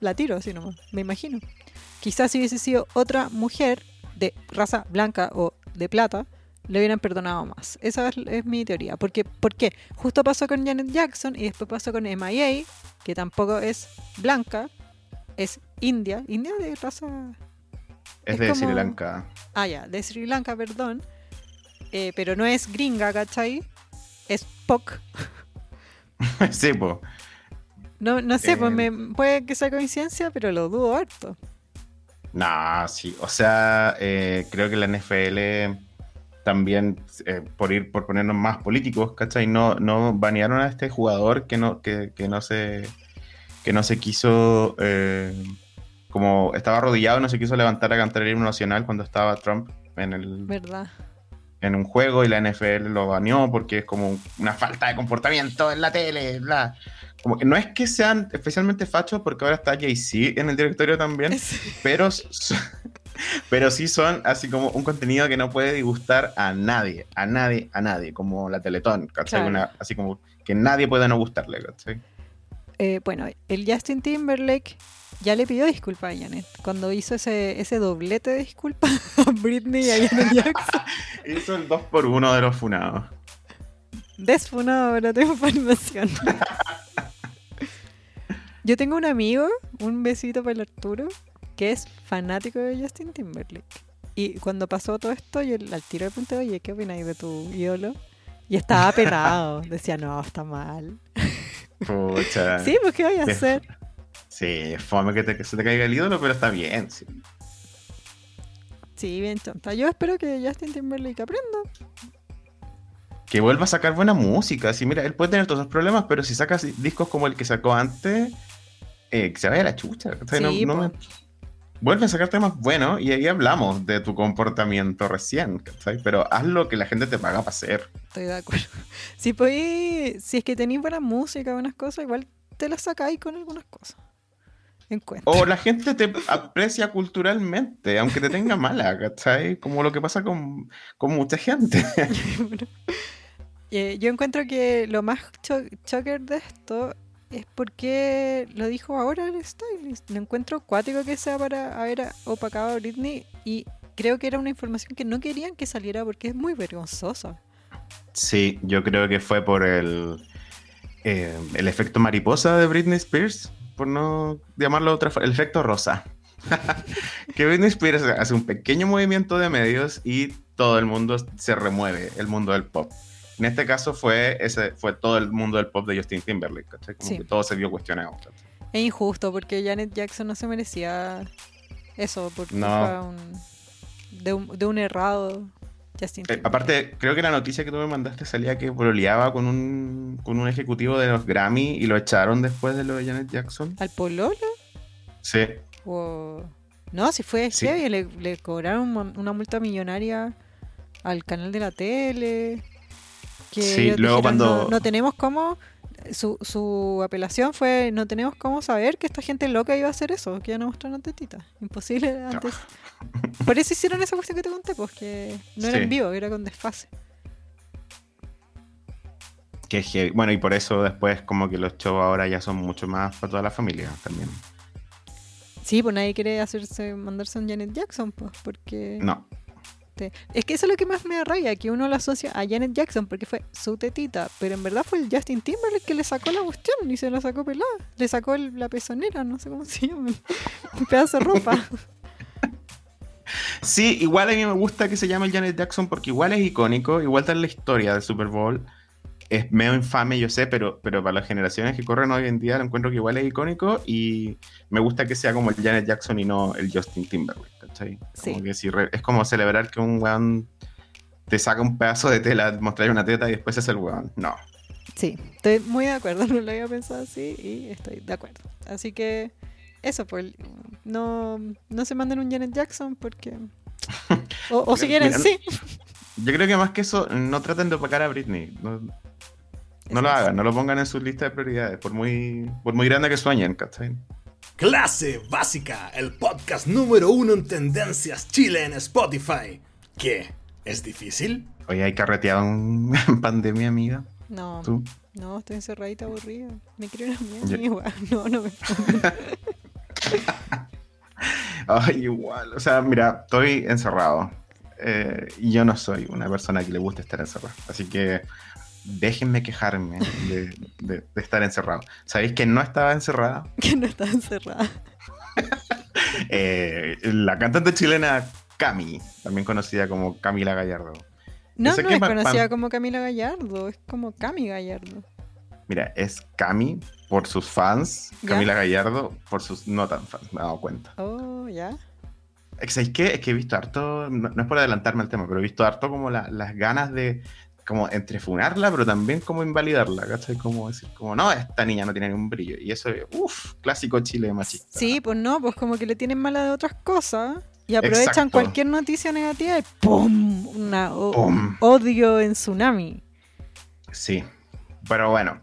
B: La tiro así nomás, me imagino. Quizás si hubiese sido otra mujer de raza blanca o de plata, le hubieran perdonado más. Esa es, es mi teoría. Porque, ¿Por qué? Justo pasó con Janet Jackson y después pasó con MIA, que tampoco es blanca, es india. India de raza...
A: Es,
B: Es
A: de
B: como-
A: Sri Lanka.
B: Ah, ya, de Sri Lanka, perdón. eh, pero no es gringa, ¿cachai? Es POC. [LAUGHS]
A: sí, pues.
B: No, no sé, pues
A: Eh.
B: me, puede que sea coincidencia, pero lo dudo harto.
A: No, sí. O sea, eh, creo que la NFL también, eh, por ir, por ponernos más políticos, ¿cachai? No, no banearon a este jugador que no, que, que no se que no se quiso eh, como estaba arrodillado, no se quiso levantar a cantar el himno nacional cuando estaba Trump en el
B: ¿Verdad?
A: en un juego y la NFL lo baneó porque es como una falta de comportamiento en la tele, bla. Como que no es que sean especialmente fachos porque ahora está Jay-Z en el directorio también, [LAUGHS] pero, s- pero sí son así como un contenido que no puede disgustar a nadie, a nadie, a nadie, como la Teletón, ¿cachai?
B: Claro.
A: Una- así como que nadie pueda no gustarle, ¿cachai?
B: Eh, bueno, el Justin Timberlake ya le pidió disculpas a Janet cuando hizo ese, ese doblete de disculpas [LAUGHS] a Britney y a Janet [LAUGHS] Jackson.
A: Hizo el 2 por 1 de los funados.
B: Desfunado, pero tengo información. Yo tengo un amigo, un besito para el Arturo, que es fanático de Justin Timberlake. Y cuando pasó todo esto, yo al tiro le pregunté, oye, ¿qué opináis de tu ídolo? Y estaba [LAUGHS] penado. Decía, no, está mal.
A: Pucha.
B: Sí, pues ¿qué voy a hacer?
A: Sí, fome que, te- que se te caiga el ídolo, pero está bien. sí.
B: Sí, bien tonta. Yo espero que Justin Timberlake aprenda.
A: Que vuelva a sacar buena música. Sí, mira, él puede tener todos esos problemas, pero si sacas discos como el que sacó antes, eh, que se vaya a la chucha. ¿cachai? No-
B: Sí,
A: no me- Vuelve a sacar temas buenos y ahí hablamos de tu comportamiento recién, ¿cachai? Pero haz lo que la gente te paga para hacer.
B: Estoy de acuerdo. [LAUGHS] Si podéis, si es que tenéis buena música, buenas cosas, igual te las sacáis con algunas cosas. Encuentro.
A: O la gente te aprecia culturalmente, aunque te tenga [LAUGHS] mala, ¿cachai? Como lo que pasa con, con mucha gente.
B: Bueno, [LAUGHS] eh, yo encuentro que lo más cho- choker de esto es porque lo dijo ahora el stylist. Lo encuentro cuático que sea para haber opacado a Britney y creo que era una información que no querían que saliera porque es muy vergonzosa.
A: Sí, yo creo que fue por el, eh, el efecto mariposa de Britney Spears, por no llamarlo otra forma, el efecto rosa. [LAUGHS] que Britney Spears hace un pequeño movimiento de medios y todo el mundo se remueve, el mundo del pop. En este caso fue, ese, fue todo el mundo del pop de Justin Timberlake, ¿cachai? Como
B: Sí.
A: que todo se vio cuestionado. ¿cachai?
B: Es injusto porque Janet Jackson no se merecía eso por
A: No.
B: culpa un- de, un, de un errado Justin
A: Eh, aparte, creo que la noticia que tú me mandaste salía que pololeaba con un, con un ejecutivo de los Grammy y lo echaron después de lo de Janet Jackson.
B: ¿Al Pololo?
A: Sí.
B: O... No, si fue
A: Sí.
B: heavy, le, le cobraron una multa millonaria al canal de la tele. Que
A: Sí, luego
B: dijeron,
A: cuando-
B: no, no tenemos cómo. Su, su apelación fue: no tenemos cómo saber que esta gente loca iba a hacer eso, que iban a mostrar una tetita. Imposible [LAUGHS] antes. Por eso hicieron esa cuestión que te conté, pues que no era
A: Sí.
B: en vivo, era con desfase.
A: Que. Bueno, y por eso después como que los shows ahora ya son mucho más para toda la familia también.
B: Sí, pues nadie quiere hacerse mandarse un Janet Jackson, pues, porque.
A: No.
B: Te- Es que eso es lo que más me rabia, que uno lo asocia a Janet Jackson porque fue su tetita, pero en verdad fue el Justin Timberlake que le sacó la cuestión y se la sacó pelada. Le sacó la pezonera, no sé cómo se llama. [LAUGHS] Un pedazo de ropa.
A: Sí, igual a mí me gusta que se llame Janet Jackson porque igual es icónico, igual está en la historia del Super Bowl. Es medio infame, yo sé, pero, pero para las generaciones que corren hoy en día lo encuentro que igual es icónico y me gusta que sea como el Janet Jackson y no el Justin Timberlake, ¿cachai? Como
B: Sí.
A: que si re- es como celebrar que un weón te saca un pedazo de tela, mostrar una teta y después es el weón. No.
B: Sí, estoy muy de acuerdo, [LAUGHS] no lo había pensado así y estoy de acuerdo. Así que eso, pues no, no se manden un Janet Jackson porque... [LAUGHS] O, o si quieren,
A: Mira,
B: sí.
A: Yo creo que más que eso, no traten de opacar a Britney. No, no lo hagan, no lo pongan en su lista de prioridades, por muy, por muy grande que sueñen, ¿cachai?
C: Clase Básica, el podcast número uno en tendencias Chile en Spotify. ¿Qué? ¿Es difícil?
A: Oye, hay carreteado en, [LAUGHS] pandemia, amiga.
B: No,
A: Tú.
B: no, estoy encerradita aburrida. Me quiero ir a mi
A: Ya.
B: amiga. [LAUGHS] No, no me [LAUGHS]
A: Ay, igual. O sea, mira, estoy encerrado. Eh, y yo no soy una persona que le guste estar encerrado. Así que déjenme quejarme de, de- de estar encerrado. ¿Sabéis que no estaba encerrada? [LAUGHS]
B: que no está encerrada. [LAUGHS]
A: Eh, la cantante chilena Cami, también conocida como Camila Gallardo.
B: No, no
A: que
B: es conocida como Camila Gallardo, es como Cami Gallardo.
A: Mira, es Cami por sus fans,
B: Ya.
A: Camila Gallardo por sus no tan fans, me he dado cuenta.
B: Oh, ya.
A: Es que, ¿sabéis qué? Es que he visto harto, no, no es por adelantarme al tema, pero he visto harto como la- las ganas de como entrefunarla, pero también como invalidarla, ¿cachai? Como decir, como, no, esta niña no tiene ningún brillo. Y eso es, uff, clásico Chile machista.
B: Sí, pues no, pues como que le tienen mala de otras cosas y aprovechan
A: Exacto.
B: cualquier noticia negativa y ¡pum! Una, o-
A: ¡Pum!
B: odio en tsunami.
A: Sí, pero bueno.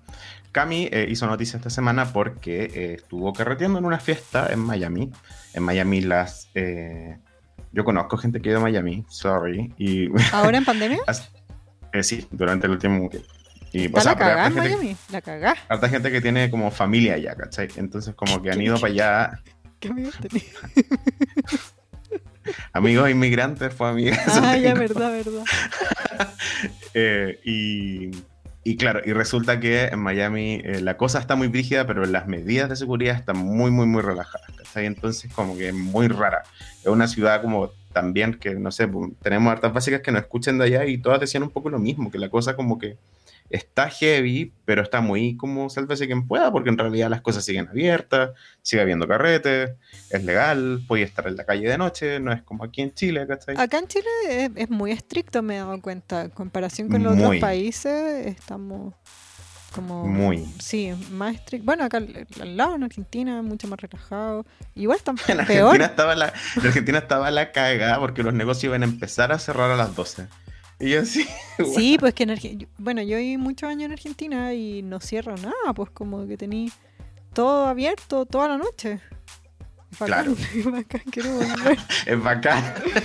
A: Cami eh, hizo noticia esta semana porque eh, estuvo carreteando en una fiesta en Miami. En Miami las... eh, yo conozco gente que ha ido a Miami, sorry. Y
B: ¿Ahora en [LAUGHS] pandemia?
A: Eh, sí, durante el último tiempo. Y, o sea,
B: la
A: pero
B: cagá
A: harta
B: en
A: gente,
B: Miami. La cagá.
A: harta gente que tiene como familia allá, ¿cachai? Entonces como que han
B: ¿Qué-
A: ido para allá, [LAUGHS]
B: ¿Qué amigos tenía? [LAUGHS]
A: amigos inmigrantes, fue amigas.
B: Ah, ya, verdad, verdad. [LAUGHS]
A: Eh, y, y claro, y resulta que en Miami eh, la cosa está muy brígida, pero las medidas de seguridad están muy, muy, muy relajadas. ¿cachai? Entonces, como que es muy rara. Es una ciudad como también que, no sé, pues, tenemos hartas básicas que nos escuchan de allá y todas decían un poco lo mismo, que la cosa como que está heavy, pero está muy como sálvese quien pueda, porque en realidad las cosas siguen abiertas, sigue habiendo carretes, es legal, puede estar en la calle de noche, no es como aquí en Chile, ¿cachai?
B: Acá en Chile es, es muy estricto, me he dado cuenta. En comparación con los otros países, estamos como...
A: Muy.
B: Sí, más estricto. Bueno, acá al, al lado, en Argentina, mucho más relajado. Igual están [LAUGHS]
A: En
B: peor.
A: Argentina, estaba la, en Argentina estaba la cagada porque los negocios iban a empezar a cerrar a las 12. Y yo así, [LAUGHS]
B: Sí, pues que en Argentina... Bueno, yo viví muchos años en Argentina y no cierra nada, pues como que tení todo abierto toda la noche. Bacán, bacán, quiero volver.
A: es bacán.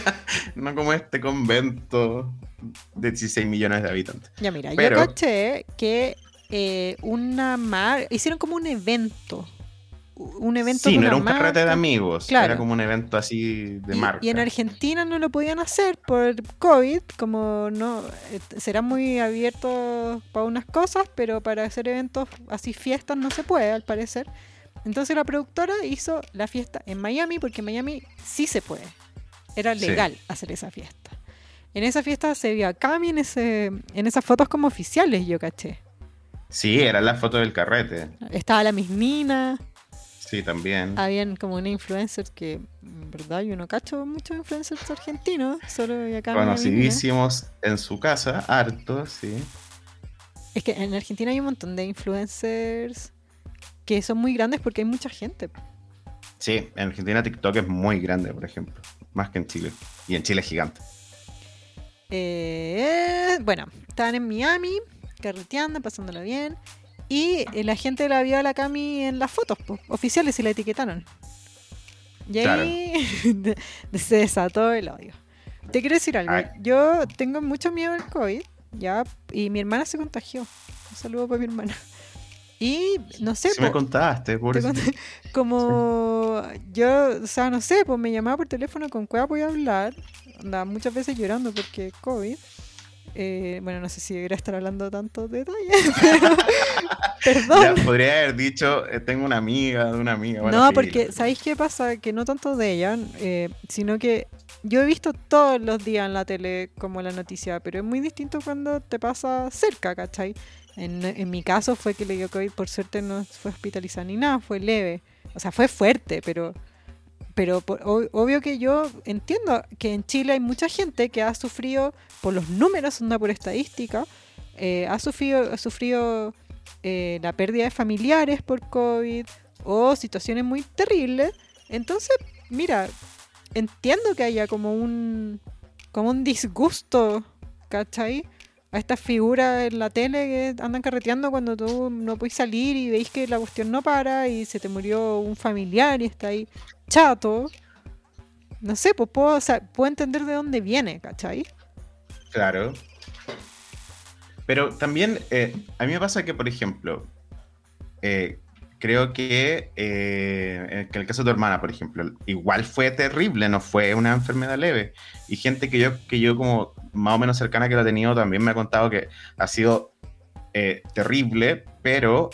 A: [LAUGHS] no como este convento de 16 millones de habitantes.
B: Ya mira,
A: Pero-
B: yo caché que eh, una mar... Hicieron como un evento. Un evento
A: Sí,
B: de
A: no era un carrete de
B: marca.
A: amigos,
B: Claro.
A: era como un evento así de
B: y,
A: marca.
B: y en Argentina no lo podían hacer por COVID, como no eh, serán muy abiertos para unas cosas, pero para hacer eventos así fiestas no se puede, al parecer. Entonces la productora hizo la fiesta en Miami, porque en Miami sí se puede. Era
A: Sí.
B: legal hacer esa fiesta. En esa fiesta se vio a Cami en, ese, en esas fotos como oficiales, yo caché.
A: Sí, era la foto del carrete.
B: Estaba la mismina,
A: Sí, también.
B: habían como una influencer que, en verdad, yo no cacho muchos influencers argentinos, solo y Mismina.
A: Conocidísimos en su casa, harto, sí.
B: Es que en Argentina hay un montón de influencers que son muy grandes porque hay mucha gente.
A: Sí, en Argentina TikTok es muy grande, por ejemplo. Más que en Chile. Y en Chile es gigante.
B: Eh, bueno, estaban en Miami, carreteando, pasándola bien. Y eh, la gente la vio a la Cami en las fotos po, oficiales y la etiquetaron. Y ahí [LAUGHS] se desató el odio. Te quiero decir algo.
A: Ay.
B: Yo tengo mucho miedo al COVID, ya, y mi hermana se contagió. Un saludo para mi hermana. Y no sé,
A: Sí me contaste, por eso.
B: conté- [LAUGHS] como yo, o sea, no sé, pues me llamaba por teléfono con cueva voy a hablar. Andaba muchas veces llorando porque COVID. Eh, bueno, no sé si debería estar hablando tantos detalles, [LAUGHS] pero perdón.
A: Ya podría haber dicho, eh, tengo una amiga de una amiga. bueno,
B: no,
A: sí,
B: porque
A: la-
B: ¿sabéis qué pasa? Que no tanto de ella, eh, sino que yo he visto todos los días en la tele como la noticia, pero es muy distinto cuando te pasa cerca, ¿cachai? En, en mi caso fue que le dio COVID, por suerte no fue hospitalizada ni nada, fue leve. O sea, fue fuerte, pero pero por- ob- obvio que yo entiendo que en Chile hay mucha gente que ha sufrido, por los números, onda por estadística, eh, ha sufrido, ha sufrido eh, la pérdida de familiares por COVID o situaciones muy terribles. Entonces, mira, entiendo que haya como un, como un disgusto, ¿cachai? A estas figuras en la tele que andan carreteando cuando tú no puedes salir y veis que la cuestión no para y se te murió un familiar y está ahí chato. No sé, pues puedo, puedo entender de dónde viene, ¿cachai?
A: Claro. Pero también, eh, a mí me pasa que, por ejemplo, eh, creo que eh, en el caso de tu hermana, por ejemplo, igual fue terrible, no fue una enfermedad leve. Y gente que yo, que yo como más o menos cercana que la he tenido también me ha contado que ha sido terrible, pero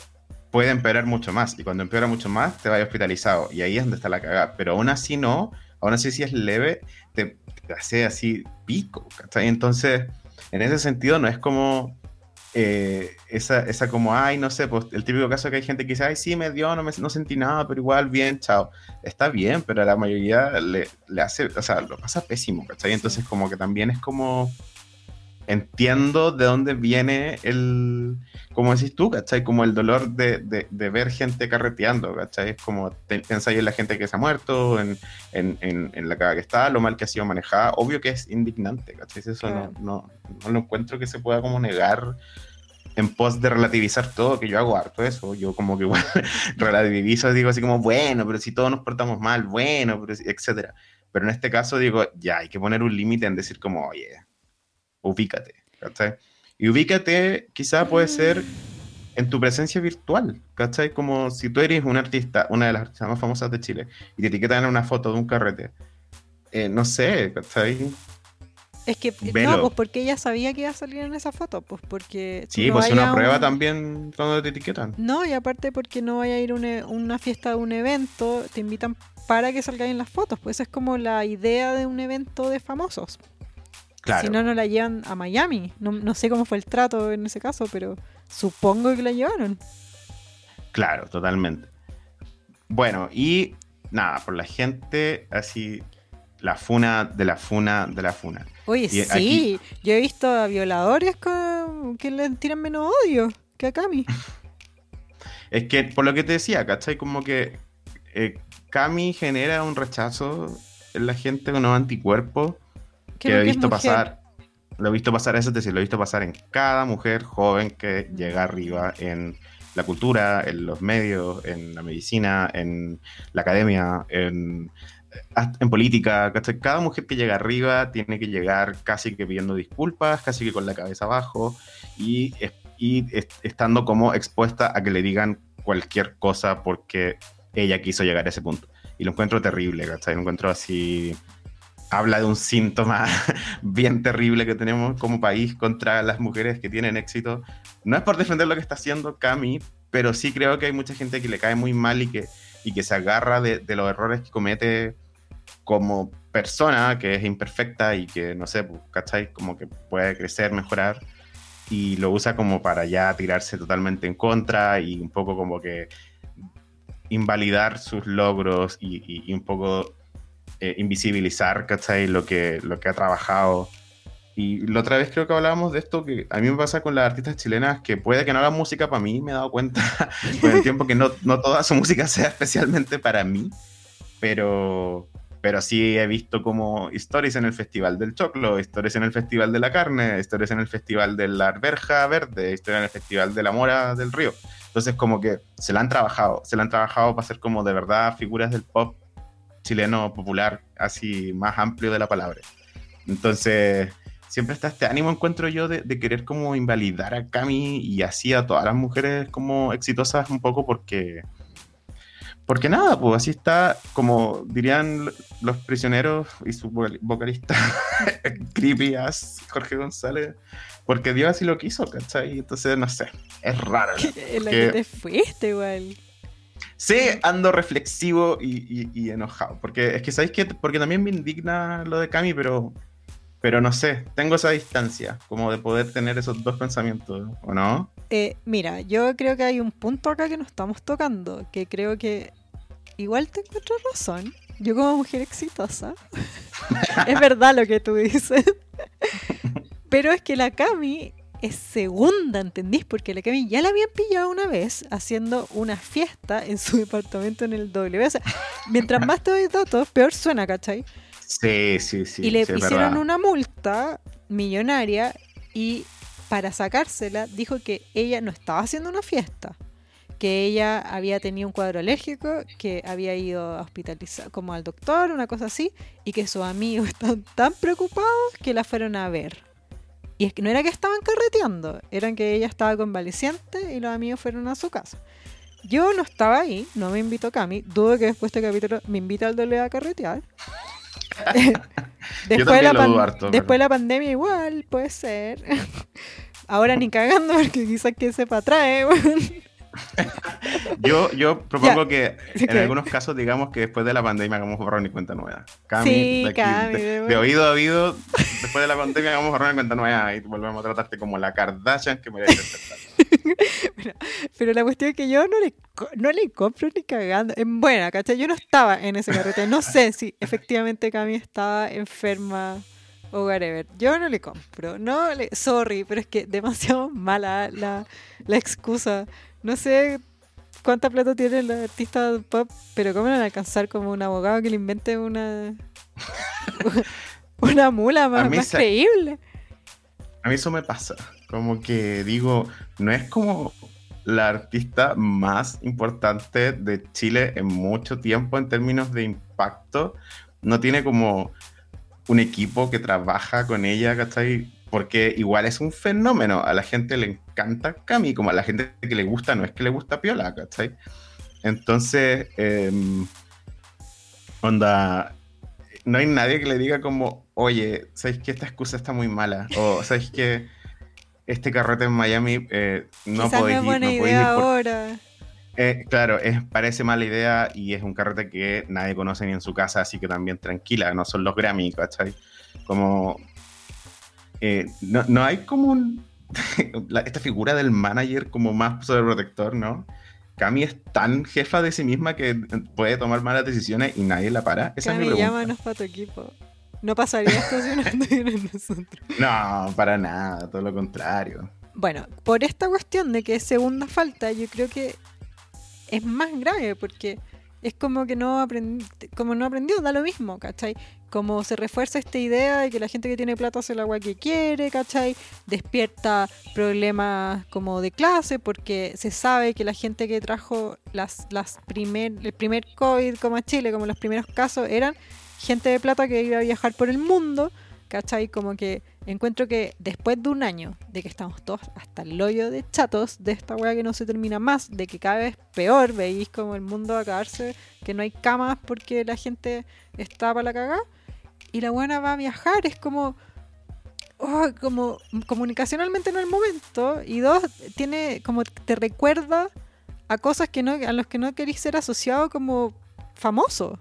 A: puede empeorar mucho más. Y cuando empeora mucho más, te vas hospitalizado. Y ahí es donde está la cagada. Pero aún así no, aún así si es leve, te, te hace así pico. ¿cachai? Entonces, en ese sentido no es como eh, esa, esa como, ay, no sé, pues el típico caso que hay gente que dice, ay, sí, me dio, no, me, no sentí nada, pero igual, bien, chao. Está bien, pero a la mayoría le, le hace, o sea, lo pasa pésimo, ¿cachai? Entonces como que también es como entiendo de dónde viene el, como decís tú, ¿cachai? Como el dolor de, de, ver gente carreteando, ¿cachai? Es como pensáis en la gente que se ha muerto, en, en, en, la caga que está, lo mal que ha sido manejada. Obvio que es indignante, ¿cachai? Eso no, no, no, lo encuentro que se pueda como negar en pos de relativizar todo, que yo hago harto eso. Yo como que [LAUGHS] igual relativizo, digo así como, bueno, pero si todos nos portamos mal, bueno, pero, etcétera. Pero en este caso digo, ya, hay que poner un límite en decir como, oye, ubícate, ¿cachai? Y ubícate quizá puede ser en tu presencia virtual, ¿cachai? Como si tú eres un artista, una de las artistas más famosas de Chile, y te etiquetan en una foto de un carrete, eh, no sé, ¿cachai?
B: Es que, no, pues porque ella sabía que iba a salir en esa foto, pues porque...
A: Sí, pues una prueba también cuando te etiquetan.
B: No, y aparte porque no vaya a ir a e, una fiesta de un evento, te invitan para que salgáis en las fotos, pues es como la idea de un evento de famosos. Si no, no la llevan a Miami. No, sé cómo fue el trato en ese caso, pero supongo que la llevaron.
A: Claro, totalmente. Bueno, y nada, por la gente, así, la funa de la funa de la funa.
B: Oye, sí, yo he visto a violadores que le tiran menos odio que a Cami. [LAUGHS]
A: es que, por lo que te decía, ¿cachai? Como que eh, Cami genera un rechazo en la gente con los anticuerpos que he visto pasar, lo he visto pasar, eso es decir, lo he visto pasar en cada mujer joven que llega arriba en la cultura, en los medios, en la medicina, en la academia, en, en política. Cada mujer que llega arriba tiene que llegar casi que pidiendo disculpas, casi que con la cabeza abajo y, y estando como expuesta a que le digan cualquier cosa porque ella quiso llegar a ese punto. Y lo encuentro terrible, ¿cachai? Lo encuentro así habla de un síntoma [LAUGHS] bien terrible que tenemos como país contra las mujeres que tienen éxito. No es por defender lo que está haciendo Cami, pero sí creo que hay mucha gente que le cae muy mal y que, y que se agarra de, los errores que comete como persona, que es imperfecta y que, no sé, pues, ¿cachai? Como que puede crecer, mejorar, y lo usa como para ya tirarse totalmente en contra y un poco como que invalidar sus logros y un poco eh, invisibilizar, ¿cachai? Lo que, lo que ha trabajado. Y la otra vez creo que hablábamos de esto, que a mí me pasa con las artistas chilenas, que puede que no hagan música para mí, me he dado cuenta [LAUGHS] con el tiempo que no, no toda su música sea especialmente para mí, pero, pero sí he visto como historias en el Festival del Choclo, historias en el Festival de la Carne, historias en el Festival de la Arberja Verde, historias en el Festival de la Mora del Río. Entonces como que se la han trabajado, se la han trabajado para ser como de verdad figuras del pop chileno popular, así más amplio de la palabra. Entonces, siempre está este ánimo, encuentro yo, de, querer como invalidar a Cami y así a todas las mujeres como exitosas un poco porque... Porque nada, pues así está, como dirían los prisioneros y su vocalista [LAUGHS] creepy as Jorge González, porque Dios así lo quiso, ¿cachai? Entonces, no sé, es raro. [LAUGHS]
B: En la que te fuiste, igual.
A: Sí, ando reflexivo y, enojado. Porque es que, ¿sabéis que Porque también me indigna lo de Cami, pero, pero no sé, tengo esa distancia, como de poder tener esos dos pensamientos, ¿o no?
B: Eh, mira, yo creo que hay un punto acá que nos estamos tocando, que creo que igual te encuentro razón. Yo como mujer exitosa, [LAUGHS] es verdad lo que tú dices. [LAUGHS] pero es que la Cami es segunda, ¿entendís? Porque la Kevin ya la habían pillado una vez haciendo una fiesta en su [LAUGHS] departamento en el W. O sea, mientras más te doy datos, peor suena, ¿cachai?
A: Sí, sí, sí.
B: Y le pusieron una multa millonaria y para sacársela dijo que ella no estaba haciendo una fiesta, que ella había tenido un cuadro alérgico, que había ido a hospitalizar como al doctor, una cosa así, y que sus amigos [LAUGHS] estaban tan preocupados que la fueron a ver. Y es que no era que estaban carreteando, eran que ella estaba convaleciente y los amigos fueron a su casa. Yo no estaba ahí, no me invitó Cami. Dudo que después de este capítulo me invite al doble a carretear. [LAUGHS] después, de la, después la pandemia igual, puede ser. [LAUGHS] Ahora ni cagando porque quizás que sepa trae.
A: Yo, yo propongo que
B: Sí,
A: en
B: que-
A: algunos casos digamos que después de la pandemia hagamos borrón y cuenta nueva. Cami,
B: Sí,
A: de, aquí-
B: Cami,
A: de-
B: de
A: oído a oído, después de la pandemia hagamos borrón y cuenta nueva y volvemos a tratarte como la Kardashian que mereces tratar. [LAUGHS]
B: Pero la cuestión es que yo no le, no le compro ni cagando. En buena, ¿cachai? Yo no estaba en ese carrete. No sé si efectivamente Cami estaba enferma o whatever. Yo no le compro. No le, sorry, pero es que demasiado mala la, la excusa. No sé cuánta plata tiene el artista pop, pero cómo van a alcanzar como un abogado que le invente una [LAUGHS] una mula más, creíble.
A: A mí eso me pasa. Como que digo, no es como la artista más importante de Chile en mucho tiempo en términos de impacto. No tiene como un equipo que trabaja con ella, ¿cachai? Porque igual es un fenómeno. A la gente le encanta Cami, como a la gente que le gusta, no es que le gusta Piola, ¿cachai? Entonces, em, onda, no hay nadie que le diga como, oye, ¿sabes que esta excusa está muy mala? O ¿sabes que este carrete en Miami eh, no podéis
B: es
A: ir,
B: buena
A: no ir
B: idea
A: por-
B: ahora.
A: Eh, claro, es, parece mala idea y es un carrete que nadie conoce ni en su casa, así que también tranquila, no son los Grammy, ¿cachai? Como... eh, no, no hay como un... [LAUGHS] la- esta figura del manager como más sobreprotector, ¿no? Cami es tan jefa de sí misma que puede tomar malas decisiones y nadie la para. Esa es mi
B: Cami,
A: pregunta.
B: llámanos para tu equipo. No pasaría esto si no estuvieran nosotros. [LAUGHS]
A: No, para nada, todo lo contrario.
B: Bueno, por esta cuestión de que es segunda falta, yo creo que es más grave porque es como que no aprendí, como no aprendió, da lo mismo, ¿cachai? Como se refuerza esta idea de que la gente que tiene plata hace el agua que quiere, ¿cachai? Despierta problemas como de clase porque se sabe que la gente que trajo las, las primer, el primer COVID como a Chile, como los primeros casos, eran gente de plata que iba a viajar por el mundo, ¿cachai? Como que encuentro que después de un año de que estamos todos hasta el hoyo de chatos, de esta weá que no se termina más, de que cada vez peor, veis como el mundo va a acabarse, que no hay camas porque la gente está para la cagada, y la buena va a viajar, es como... oh, como comunicacionalmente no el momento y dos tiene como te recuerda a cosas que no a los que no queréis ser asociado como famoso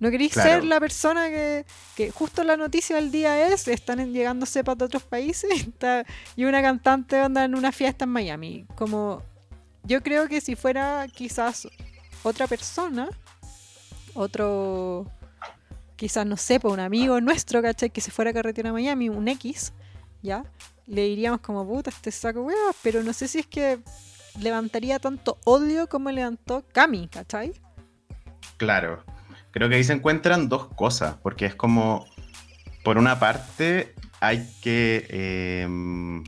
B: no queréis
A: Claro.
B: ser la persona que, que justo la noticia del día es, están llegando cepas de otros países [LAUGHS] está- y una cantante anda en una fiesta en Miami. Como yo creo que si fuera quizás otra persona, otro, quizás no pues un amigo nuestro, ¿cachai? Que se fuera a carretera a Miami, un X, ¿ya? Le diríamos como, puta, este saco huevas, pero no sé si es que levantaría tanto odio como levantó Cami, ¿cachai?
A: Claro. Creo que ahí se encuentran dos cosas, porque es como, por una parte, hay que... em,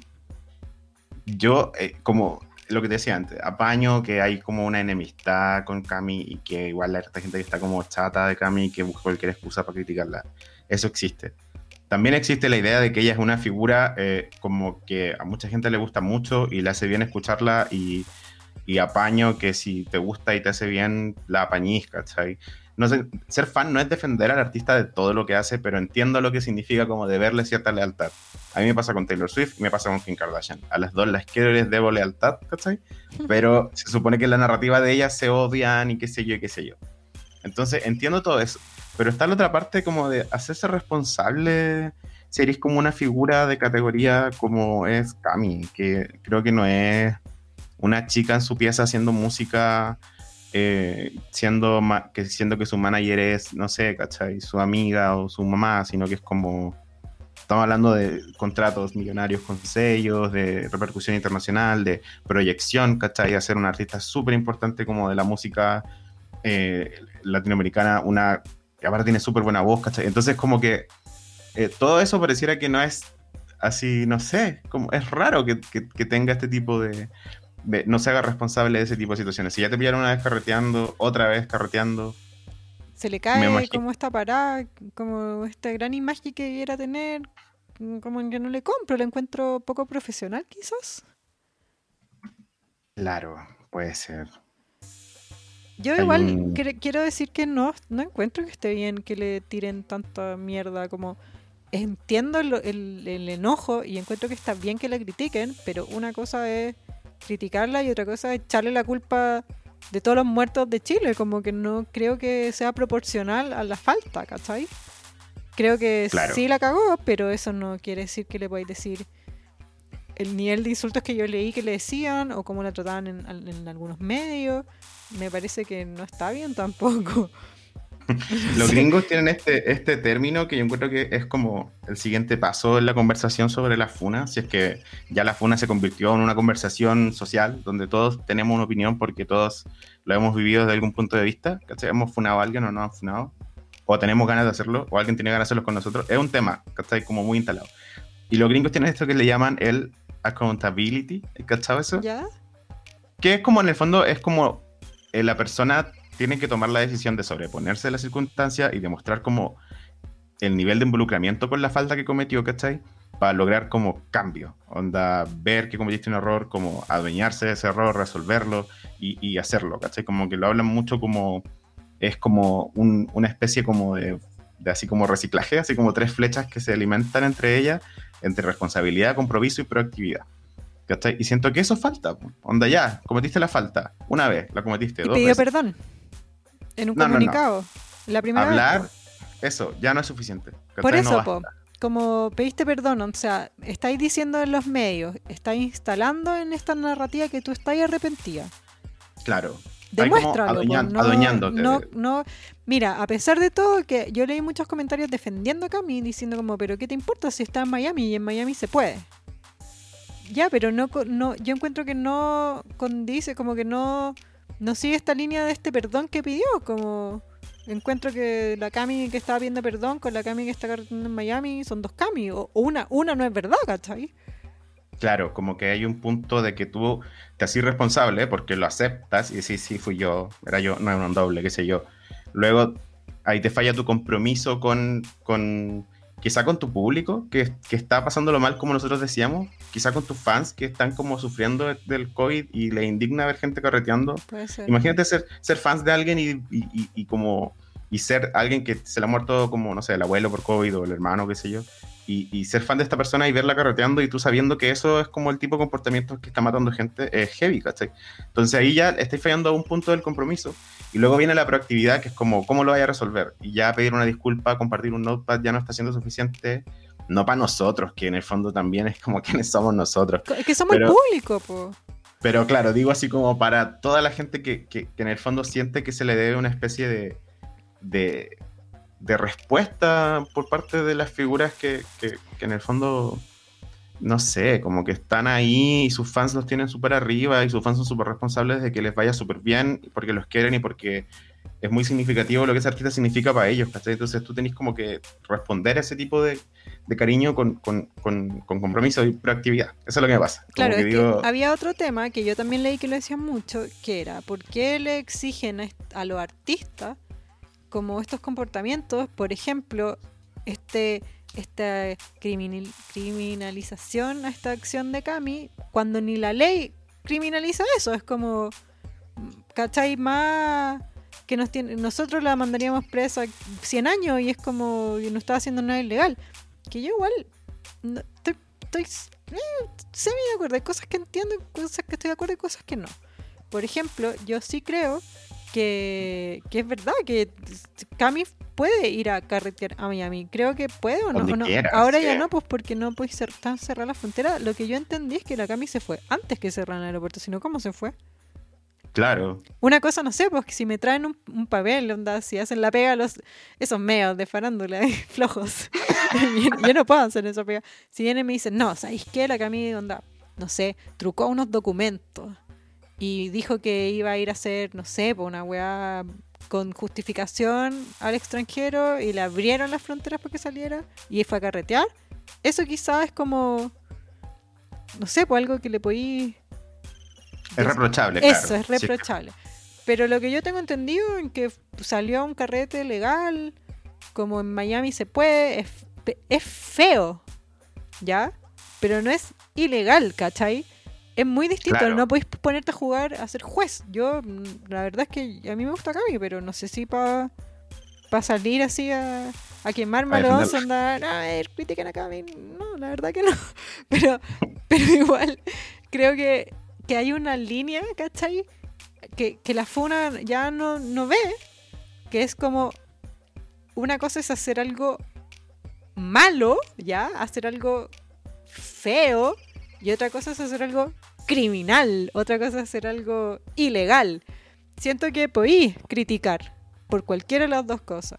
A: yo, eh, como lo que te decía antes, apaño que hay como una enemistad con Cami y que igual la esta gente que está como chata de Cami y que busca cualquier excusa para criticarla. Eso existe. También existe la idea de que ella es una figura eh, como que a mucha gente le gusta mucho y le hace bien escucharla y, y apaño que si te gusta y te hace bien, la apañís, ¿cachai? No sé, ser fan no es defender al artista de todo lo que hace, pero entiendo lo que significa como deberle cierta lealtad. A mí me pasa con Taylor Swift y me pasa con Kim Kardashian. A las dos las quiero y les debo lealtad, ¿cachai? Pero se supone que en la narrativa de ellas se odian y qué sé yo y qué sé yo. Entonces entiendo todo eso. Pero está la otra parte como de hacerse responsable si eres como una figura de categoría como es Cami, que creo que no es una chica en su pieza haciendo música, eh, siendo, que, siendo que su manager es, no sé, ¿cachai? Su amiga o su mamá, sino que es como... Estamos hablando de contratos millonarios con sellos, de repercusión internacional, de proyección, ¿cachai? Hacer una artista súper importante como de la música eh, latinoamericana, una que aparte tiene súper buena voz, ¿cachai? Entonces como que eh, todo eso pareciera que no es así, no sé, como es raro que tenga este tipo de, de- no se haga responsable de ese tipo de situaciones. Si ya te pillaron una vez carreteando, otra vez carreteando,
B: Se le cae como esta parada, como esta gran imagen que debiera tener, como en que no le compro, la encuentro poco profesional quizás.
A: claro, puede ser.
B: Yo igual
A: un-
B: quiero decir que no, no encuentro que esté bien que le tiren tanta mierda como... Entiendo el, el- el enojo y encuentro que está bien que la critiquen, pero una cosa es criticarla y otra cosa es echarle la culpa de todos los muertos de Chile. Como que no creo que sea proporcional a la falta, ¿cachai? Creo que
A: Claro.
B: sí la cagó, pero eso no quiere decir que le podáis decir el nivel de insultos que yo leí que le decían o cómo la trataban en algunos medios. Me parece que no está bien tampoco. [LAUGHS]
A: Los gringos tienen este, este término que yo encuentro que es como el siguiente paso en la conversación sobre la funa, si es que ya la funa se convirtió en una conversación social donde todos tenemos una opinión porque todos lo hemos vivido desde algún punto de vista, ¿cachai? Hemos funado a alguien o no han funado, o tenemos ganas de hacerlo, o alguien tiene ganas de hacerlo con nosotros, es un tema, ¿cachai? Como muy instalado. Y los gringos tienen esto que le llaman el accountability, ¿cachai eso?
B: ¿Ya?
A: que es como en el fondo es como eh, la persona tiene que tomar la decisión de sobreponerse a la circunstancia y demostrar como el nivel de involucramiento con la falta que cometió, ¿cachai? Para lograr como cambio, onda, ver que cometiste un error, como adueñarse de ese error, resolverlo y, y hacerlo, ¿cachai? Como que lo hablan mucho como, es como un- una especie como de, de así como reciclaje, así como tres flechas que se alimentan entre ellas, entre responsabilidad, compromiso y proactividad. ¿Cachai? Y siento que eso falta. Onda ya, cometiste la falta. Una vez, la cometiste
B: Y
A: dos
B: pidió
A: veces.
B: perdón. En un
A: No, no, no.
B: comunicado. La primera
A: Hablar, eso, ya no es suficiente.
B: Por eso, po, como pediste perdón, o sea, estáis diciendo en los medios, estáis instalando en esta narrativa que tú estás arrepentida.
A: Claro.
B: Demuéstralo.
A: adueñan-
B: no,
A: adueñándote
B: no,
A: de-
B: no- mira, a pesar de todo, que yo leí muchos comentarios defendiendo a Cami, diciendo como, pero ¿qué te importa si está en Miami y en Miami se puede? Ya, pero no, no yo encuentro que no condice, como que no, no sigue esta línea de este perdón que pidió, como encuentro que la Cami que estaba pidiendo perdón con la Cami que está en Miami son dos Cami, o, o una, una no es verdad, ¿cachai?
A: Claro, como que hay un punto de que tú te haces responsable porque lo aceptas y decís, sí, fui yo, era yo, no era un doble, qué sé yo. Luego ahí te falla tu compromiso con, con quizá con tu público, que, que está pasándolo mal como nosotros decíamos, quizá con tus fans que están como sufriendo de- del COVID y le indigna ver gente carreteando.
B: Puede ser.
A: Imagínate ser, ser fans de alguien y, y- y- y como y ser alguien que se le ha muerto como, no sé, el abuelo por COVID o el hermano, qué sé yo, y, y ser fan de esta persona y verla carreteando y tú sabiendo que eso es como el tipo de comportamiento que está matando gente, es heavy, ¿cachai? Entonces ahí ya estáis fallando a un punto del compromiso. Y luego viene la proactividad, que es como, ¿cómo lo vaya a resolver? Y ya pedir una disculpa, compartir un notepad ya no está siendo suficiente. No para nosotros, que en el fondo también es como [LAUGHS] quienes somos nosotros.
B: Es que somos
A: pero-
B: el público, po.
A: Pero claro, digo así como para toda la gente que, que- que en el fondo siente que se le debe una especie de, de, de respuesta por parte de las figuras que, que- que en el fondo, no sé, como que están ahí y sus fans los tienen súper arriba y sus fans son súper responsables de que les vaya súper bien porque los quieren y porque es muy significativo lo que ese artista significa para ellos, ¿cachai? Entonces tú tenés como que responder a ese tipo de, de cariño con, con- con- con compromiso y proactividad. Eso es lo que me pasa.
B: Claro,
A: que
B: es
A: digo-
B: que había otro tema que yo también leí que lo decían mucho, que era, ¿por qué le exigen a los artistas como estos comportamientos? Por ejemplo, este esta criminal- criminalización a esta acción de Cami, cuando ni la ley criminaliza eso, es como, ¿cachai? Más que nos tiene, nosotros la mandaríamos presa 100 años y es como, y no está haciendo nada ilegal. Que yo igual, no- estoy, estoy eh, semi de acuerdo. Hay cosas que entiendo, cosas que estoy de acuerdo y cosas que no. Por ejemplo, yo sí creo que, que es verdad que Cami puede ir a carretear a Miami. Creo que puede o no. O no. Ahora ya no, pues porque no puede ser tan cerrada la frontera. Lo que yo entendí es que la Cami se fue antes que cerraran el aeropuerto, sino cómo se fue.
A: Claro,
B: Una cosa, no sé, pues que si me traen un, papel, onda, si hacen la pega los esos medios de farándula eh, [LAUGHS] flojos, [LAUGHS] yo, no puedo hacer esa pega. Si vienen y me dicen, no, ¿sabéis qué? La Cami, onda, no sé, trucó unos documentos y dijo que iba a ir a hacer, no sé, pues una weá con justificación al extranjero y le abrieron las fronteras para que saliera y fue a carretear. Eso quizás es como, no sé, pues algo que le podí
A: es reprochable.
B: eso
A: claro.
B: es
A: Sí,
B: reprochable. Pero lo que yo tengo entendido en que salió a un carrete legal, como en Miami se puede, es, es feo, ¿ya? Pero no es ilegal, ¿cachai? Es muy distinto,
A: Claro.
B: no podéis ponerte a jugar a ser juez. Yo, mm, la verdad es que a mí me gusta Cami, pero no sé si para salir así a, a quemarme los andar, a ver, critiquen a Cami. No, la verdad que no. [LAUGHS] Pero, pero igual, creo que que hay una línea, ¿cachai? Que, que la funa ya no, no ve, que es como una cosa es hacer algo malo, ¿ya? Hacer algo feo y otra cosa es hacer algo criminal, otra cosa es hacer algo ilegal. Siento que podéis criticar por cualquiera de las dos cosas,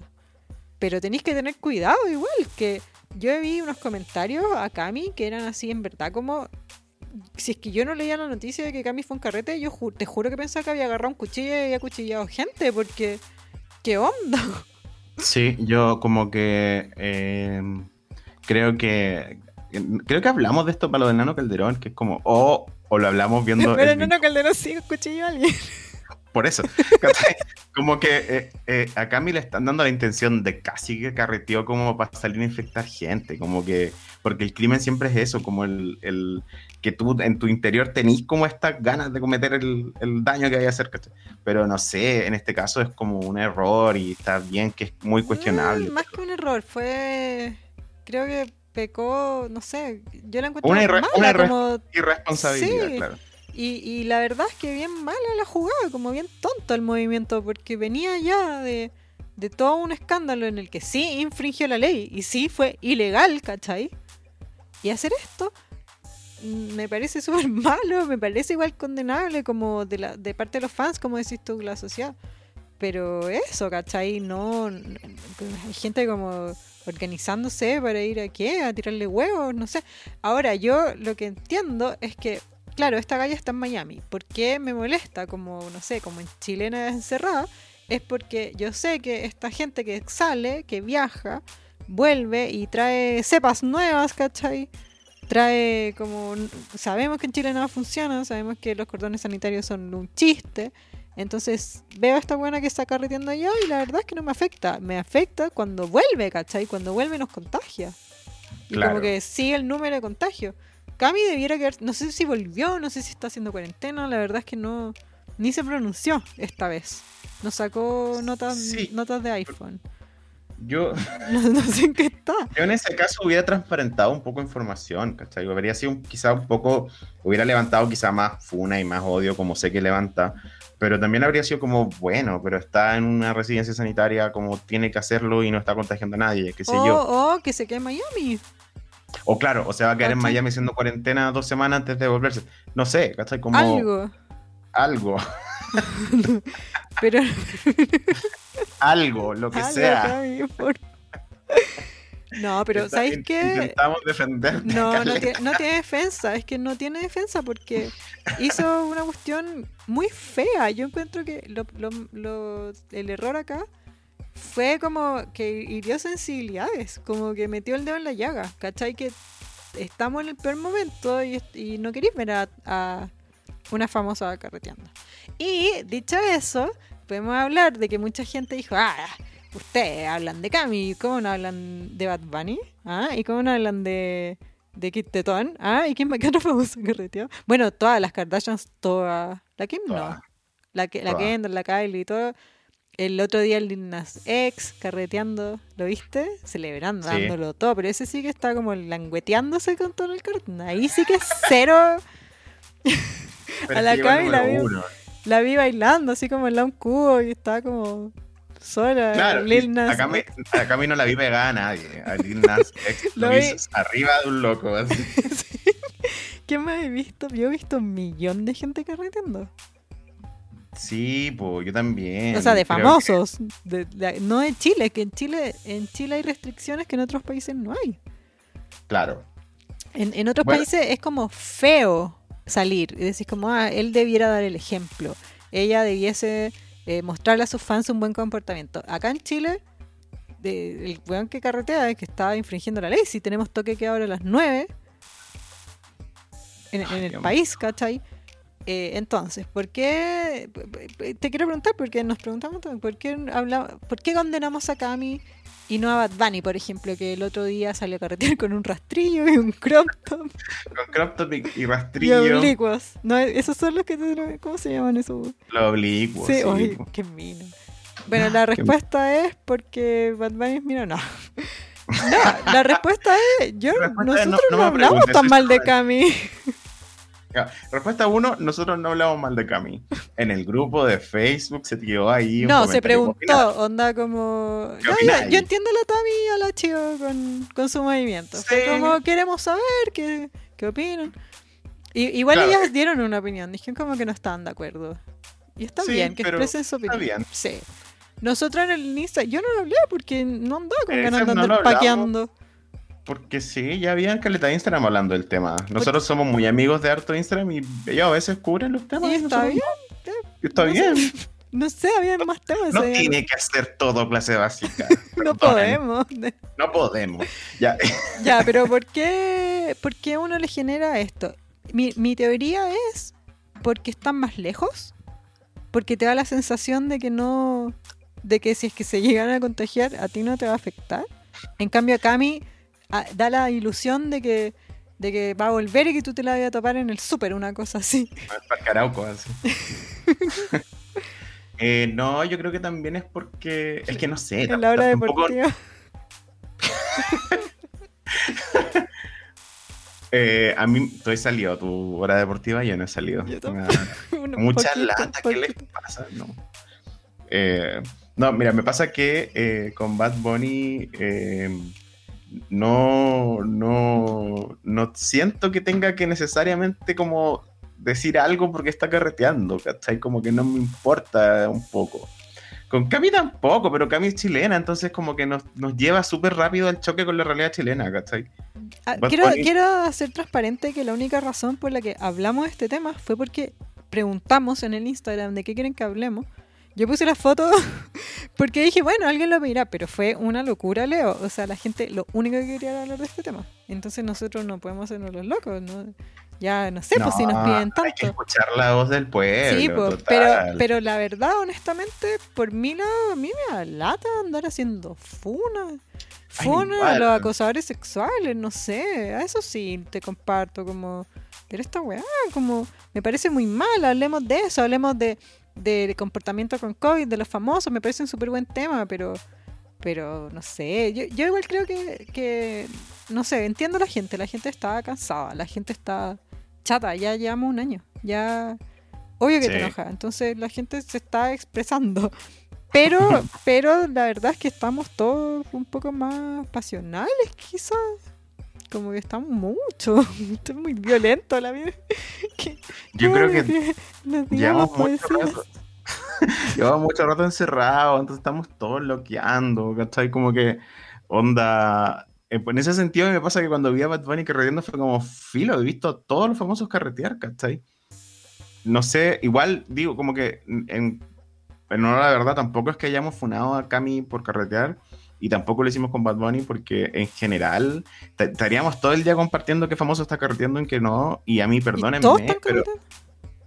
B: pero tenéis que tener cuidado igual, que yo vi unos comentarios a Cami que eran así en verdad como... Si es que yo no leía la noticia de que Cami fue un carrete, yo ju- te juro que pensaba que había agarrado un cuchillo y había cuchillado gente, porque... ¿Qué onda?
A: Sí, yo como que eh, creo que creo que hablamos de esto para lo del Nano Calderón, que es como o, o lo hablamos [LAUGHS] viendo
B: Pero
A: el
B: no, no, Calderón sí cuchillo a alguien.
A: por eso. [LAUGHS] como que eh, eh, a Cami le están dando la intención de casi que carreteó como para salir a infectar gente, como que porque el crimen siempre es eso, como el, el que tú en tu interior tenís como estas ganas de cometer el, el daño que hay ¿cachai? pero no sé, en este caso es como un error y está bien que es muy cuestionable.
B: Mm, más que un error, fue. Creo que pecó, no sé. Yo la encuentro
A: Una irre-
B: mala,
A: una irre-
B: como.
A: Irresponsabilidad,
B: Sí.
A: claro.
B: Y, y la verdad es que bien mala la jugada, como bien tonto el movimiento, porque venía ya de, de todo un escándalo en el que sí infringió la ley y sí fue ilegal, ¿cachai? Y hacer esto me parece [LAUGHS] súper malo, me parece igual condenable como de, la, de parte de los fans, como decís tú, la sociedad. Pero eso, ¿cachai? No, hay gente como organizándose para ir a qué, a tirarle huevos, no sé. Ahora, yo lo que entiendo es que, claro, esta galla está en Miami. ¿Por qué me molesta? Como, no sé, como en chilena encerrada. Es porque yo sé que esta gente que sale, que viaja, vuelve y trae cepas nuevas, ¿cachai? Trae como... Sabemos que en Chile nada funciona, sabemos que los cordones sanitarios son un chiste. Entonces veo a esta buena que está carreteando allá y la verdad es que no me afecta. Me afecta cuando vuelve, ¿cachai? Cuando vuelve nos contagia. Y
A: Claro.
B: como que sigue el número de contagio. Cami debiera quedar... No sé si volvió, no sé si está haciendo cuarentena. La verdad es que no... Ni se pronunció esta vez. Nos sacó notas,
A: Sí.
B: notas de iPhone.
A: Yo, [LAUGHS]
B: No, no sé en qué está.
A: yo en ese caso hubiera transparentado un poco información, ¿cachai? Habría sido quizá un poco, hubiera levantado quizá más funa y más odio, como sé que levanta, pero también habría sido como, bueno, pero está en una residencia sanitaria como tiene que hacerlo y no está contagiando a nadie, qué sé
B: O,
A: yo.
B: o que se quede en Miami.
A: O claro, o se va a quedar en. Miami haciendo cuarentena dos semanas antes de volverse. No sé, ¿cachai? Como
B: Algo.
A: algo, [LAUGHS] [LAUGHS]
B: Pero
A: algo, lo que
B: Algo,
A: sea.
B: No, pero
A: Está-
B: ¿sabéis
A: in-
B: qué?
A: Intentamos defenderte.
B: No, no, tiene, no tiene defensa, es que no tiene defensa porque hizo una cuestión muy fea. Yo encuentro que lo- lo- lo- el error acá fue como que hirió sensibilidades, como que metió el dedo en la llaga, ¿cachai? Que estamos en el peor momento y, y no queréis ver a, a una famosa carreteando. Y dicho eso, podemos hablar de que mucha gente dijo, ah, ustedes hablan de Cami, ¿cómo no hablan de Bad Bunny? ¿Ah? ¿Y cómo no hablan de, de Kid Tetón? ¿Ah? ¿Y quién más [LAUGHS] que otro famoso carreteó? Bueno, todas las Kardashians, todas. La Kim no. La, que, la. Kendall, la Kylie y todo. El otro día el Nas X carreteando, ¿lo viste? Celebrando,
A: Sí.
B: dándolo todo, pero ese sí que está como langueteándose con todo el cartón. Ahí sí que es cero. [LAUGHS] A la Cami la vi-. La vi bailando así como en la un cubo y estaba como sola.
A: Claro,
B: Lil Nas
A: acá, me, acá a mí no la vi pegada a nadie. A Lil Nas X [LAUGHS]
B: Lo
A: lo
B: vi.
A: arriba de un loco. [LAUGHS] así.
B: ¿Qué más he visto? Yo he visto un millón de gente carreteando.
A: Sí, pues yo también.
B: o sea, de
A: que-
B: famosos. De- de- no en Chile, que en Chile, en Chile hay restricciones que en otros países no hay.
A: claro.
B: En, en otros
A: Bueno.
B: países es como feo salir. Y decís como, ah, él debiera dar el ejemplo. Ella debiese eh, mostrarle a sus fans un buen comportamiento. Acá en Chile, de- el weón que carretea es que está infringiendo la ley. Si tenemos toque que ahora a las 9 en, el país, ¿cachai? Eh, entonces, ¿por qué? Te quiero preguntar, porque nos preguntamos también, ¿por qué, habla- ¿por qué condenamos a Cami y no a Bad Bunny, por ejemplo, que el otro día salió a carretear con un rastrillo y un crop top
A: Con crop top y, y
B: y
A: rastrillo.
B: oblicuos? No, esos son los que te, ¿Cómo se llaman esos?
A: Lo oblicuo.
B: sí,
A: sí,
B: oye, qué mino. Bueno, la respuesta es porque Bad Bunny es mino, no. [LAUGHS] No, la respuesta es, yo,
A: La respuesta es no-
B: nosotros no,
A: no
B: hablamos tan mal de. Cami.
A: Respuesta uno, nosotros no hablamos mal de Cami. En el grupo de Facebook se tiró ahí. un
B: No, se preguntó, onda como... Yo, yo entiendo a la Tami y a la Chivo con, con su movimiento.
A: Sí.
B: como queremos saber qué, qué opinan. Y, igual
A: Claro.
B: ellas dieron una opinión, dijeron como que no estaban de acuerdo. Y está
A: Sí,
B: bien, que expresen su
A: está
B: opinión.
A: bien.
B: Sí. Nosotros en el Insta, yo no lo hablé porque no andaba con ganas de andar paqueando.
A: Porque sí, ya habían caleta de Instagram hablando del tema. Nosotros somos muy amigos de harto Instagram y ellos a veces cubren los temas.
B: Y está
A: nosotros
B: bien.
A: está
B: No sé,
A: bien.
B: No sé, había más temas.
A: No tiene que hacer todo clase básica. [LAUGHS]
B: No podemos.
A: No podemos. Ya. [LAUGHS]
B: Ya, pero ¿por qué, por qué uno le genera esto? Mi, mi teoría es porque están más lejos, porque te da la sensación de que no, de que si es que se llegan a contagiar, a ti no te va a afectar. En cambio, a Cami da la ilusión de que, de que va a volver y que tú te la vas a topar en el súper, una cosa así.
A: Para Carauco, así. [LAUGHS] Eh, no, yo creo que también es porque. Es que no sé.
B: En la hora deportiva. [LAUGHS]
A: eh, a mí, tú has salido a tu hora deportiva, yo no he salido.
B: Yo
A: Me
B: tampoco. [LAUGHS]
A: da
B: Un
A: Mucha
B: poquito,
A: lata, ¿qué les pasa? No. Eh, no, mira, me pasa que eh, con Bad Bunny no, no, no siento que tenga que necesariamente como decir algo porque está carreteando, ¿cachai? Como que no me importa un poco. Con Cami tampoco, pero Cami es chilena, entonces como que nos, nos lleva súper rápido al choque con la realidad chilena, ¿cachai?
B: Ah, quiero, quiero hacer transparente que la única razón por la que hablamos de este tema fue porque preguntamos en el Instagram de qué quieren que hablemos. Yo puse la foto [LAUGHS] porque dije, bueno, alguien lo mirará, pero fue una locura, Leo. O sea, la gente lo único que quería era hablar de este tema. Entonces nosotros no podemos hacernos los locos, ¿no? Ya no sé, pues si nos
A: No,
B: piden
A: Hay que
B: tanto.
A: escuchar la voz del pueblo.
B: Sí, pues, pero, pero la verdad, honestamente, por mi lado, a mí me da lata andar haciendo funa.
A: Ay,
B: Funa a los acosadores sexuales, no sé. A eso sí te comparto, como. Pero esta weá, como. Me parece muy mal. Hablemos de eso, hablemos de, de comportamiento con COVID, de los famosos. Me parece un súper buen tema, pero. Pero no sé. Yo, yo igual creo que, que. No sé, entiendo a la gente. La gente está cansada, la gente está chata. Ya llevamos un año. Ya. Obvio que te enoja. Entonces la gente se está expresando. [LAUGHS] Pero, pero la verdad es que estamos todos un poco más pasionales, quizás. Como que estamos mucho. [LAUGHS] Esto es muy violento la vida. [LAUGHS]
A: Yo creo que llevamos mucho rato. [LAUGHS] llevamos mucho rato encerrados, entonces estamos todos loqueando, ¿cachai? Como que onda. eh, En ese sentido me pasa que cuando vi a Bad Bunny carreteando fue como filo, he visto a todos los famosos carretear, ¿cachai? No sé, igual digo, como que en, en honor a la verdad tampoco es que hayamos funado a Cami por carretear y tampoco lo hicimos con Bad Bunny porque en general ta- estaríamos todo el día compartiendo qué famoso está carreteando y que no, y a mí
B: ¿Y
A: perdónenme,
B: todos están
A: pero...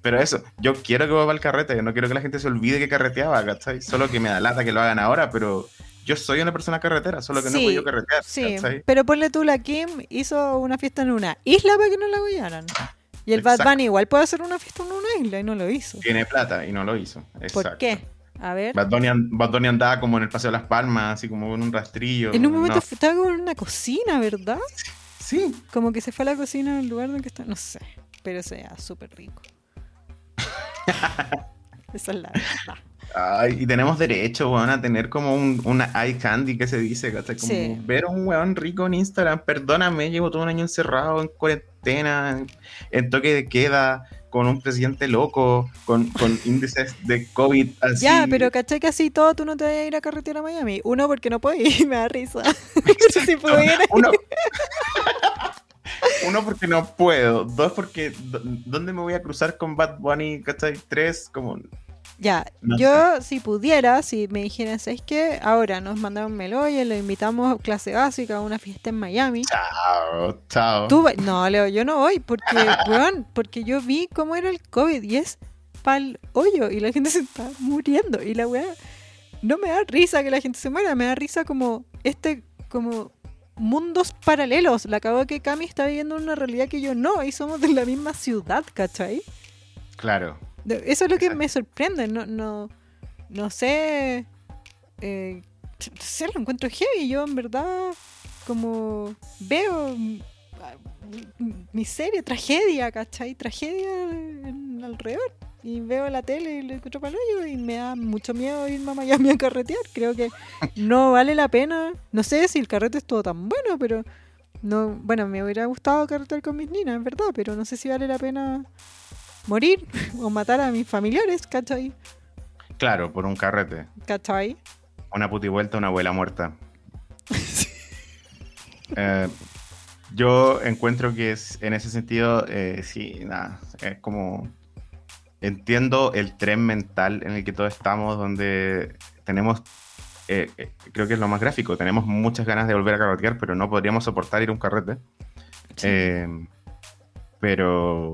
A: Pero eso, yo quiero que vuelva al carrete, no quiero que la gente se olvide que carreteaba, ¿cachai? Solo que me da lata que lo hagan ahora, pero yo soy una persona carretera, solo que no he podido carretear,
B: Sí,
A: ¿cachai?
B: pero ponle tú, la Kim hizo una fiesta en una isla para que no la huellaran. Y el Bad. Bunny igual puede hacer una fiesta en una isla y no lo hizo.
A: Tiene plata y no lo hizo. Exacto.
B: ¿Por qué? A ver.
A: Bad Bunny, an- Bad Bunny andaba como en el Paseo de las Palmas, así como con un rastrillo.
B: En un momento
A: no.
B: estaba como en una cocina, ¿verdad?
A: Sí,
B: Como que se fue a la cocina en el lugar donde está. No sé. Pero sea súper rico. [LAUGHS] Esa es la verdad.
A: Ay, y tenemos derecho, weón, a tener como un, una eye candy que se dice, ¿cachai? Como
B: Sí.
A: ver a un weón rico en Instagram. Perdóname, llevo todo un año encerrado en cuarentena, en, en toque de queda, con un presidente loco, con, con índices de COVID así.
B: Ya, pero ¿cachai que así todo tú no te vas a ir a carretera a Miami? Uno, porque no puedo ir, [LAUGHS] me da risa. [LAUGHS] Si pudiera.
A: Uno, uno, porque no puedo. Dos, porque ¿dó- ¿dónde me voy a cruzar con Bad Bunny? ¿Cachai? Tres, como...
B: Ya,
A: No
B: yo si pudiera, si me dijeran, ¿sabes qué? Ahora nos mandaron Meloya, lo invitamos a clase básica a una fiesta en Miami.
A: Chao, chao.
B: Tú No, Leo, yo no voy porque, [LAUGHS] weón, porque yo vi cómo era el COVID y es pa'l hoyo y la gente se está muriendo y la weá no me da risa que la gente se muera, me da risa como este, como mundos paralelos. La acabo que Cami está viviendo una realidad que yo no y somos de la misma ciudad, ¿cachai?
A: Claro.
B: Eso es lo que me sorprende, no, no, no sé, eh, no sé, lo encuentro heavy, yo en verdad como veo, miseria, tragedia, ¿cachai? Tragedia en, alrededor. Y veo la tele y le encuentro para y me da mucho miedo irme a Miami a carretear. Creo que [LAUGHS] no vale la pena. No sé si el carrete es todo tan bueno, pero no, bueno, me hubiera gustado carretear con mis niñas, en verdad, pero no sé si vale la pena morir [LAUGHS] o matar a mis familiares, ¿cachai?
A: Claro, por un carrete.
B: ¿Cachai?
A: Una puti vuelta, una abuela muerta. [LAUGHS] Eh, yo encuentro que es en ese sentido, eh, sí, nada, es como entiendo el tren mental en el que todos estamos, donde tenemos, eh, creo que es lo más gráfico, tenemos muchas ganas de volver a carretear, pero no podríamos soportar ir a un carrete. pero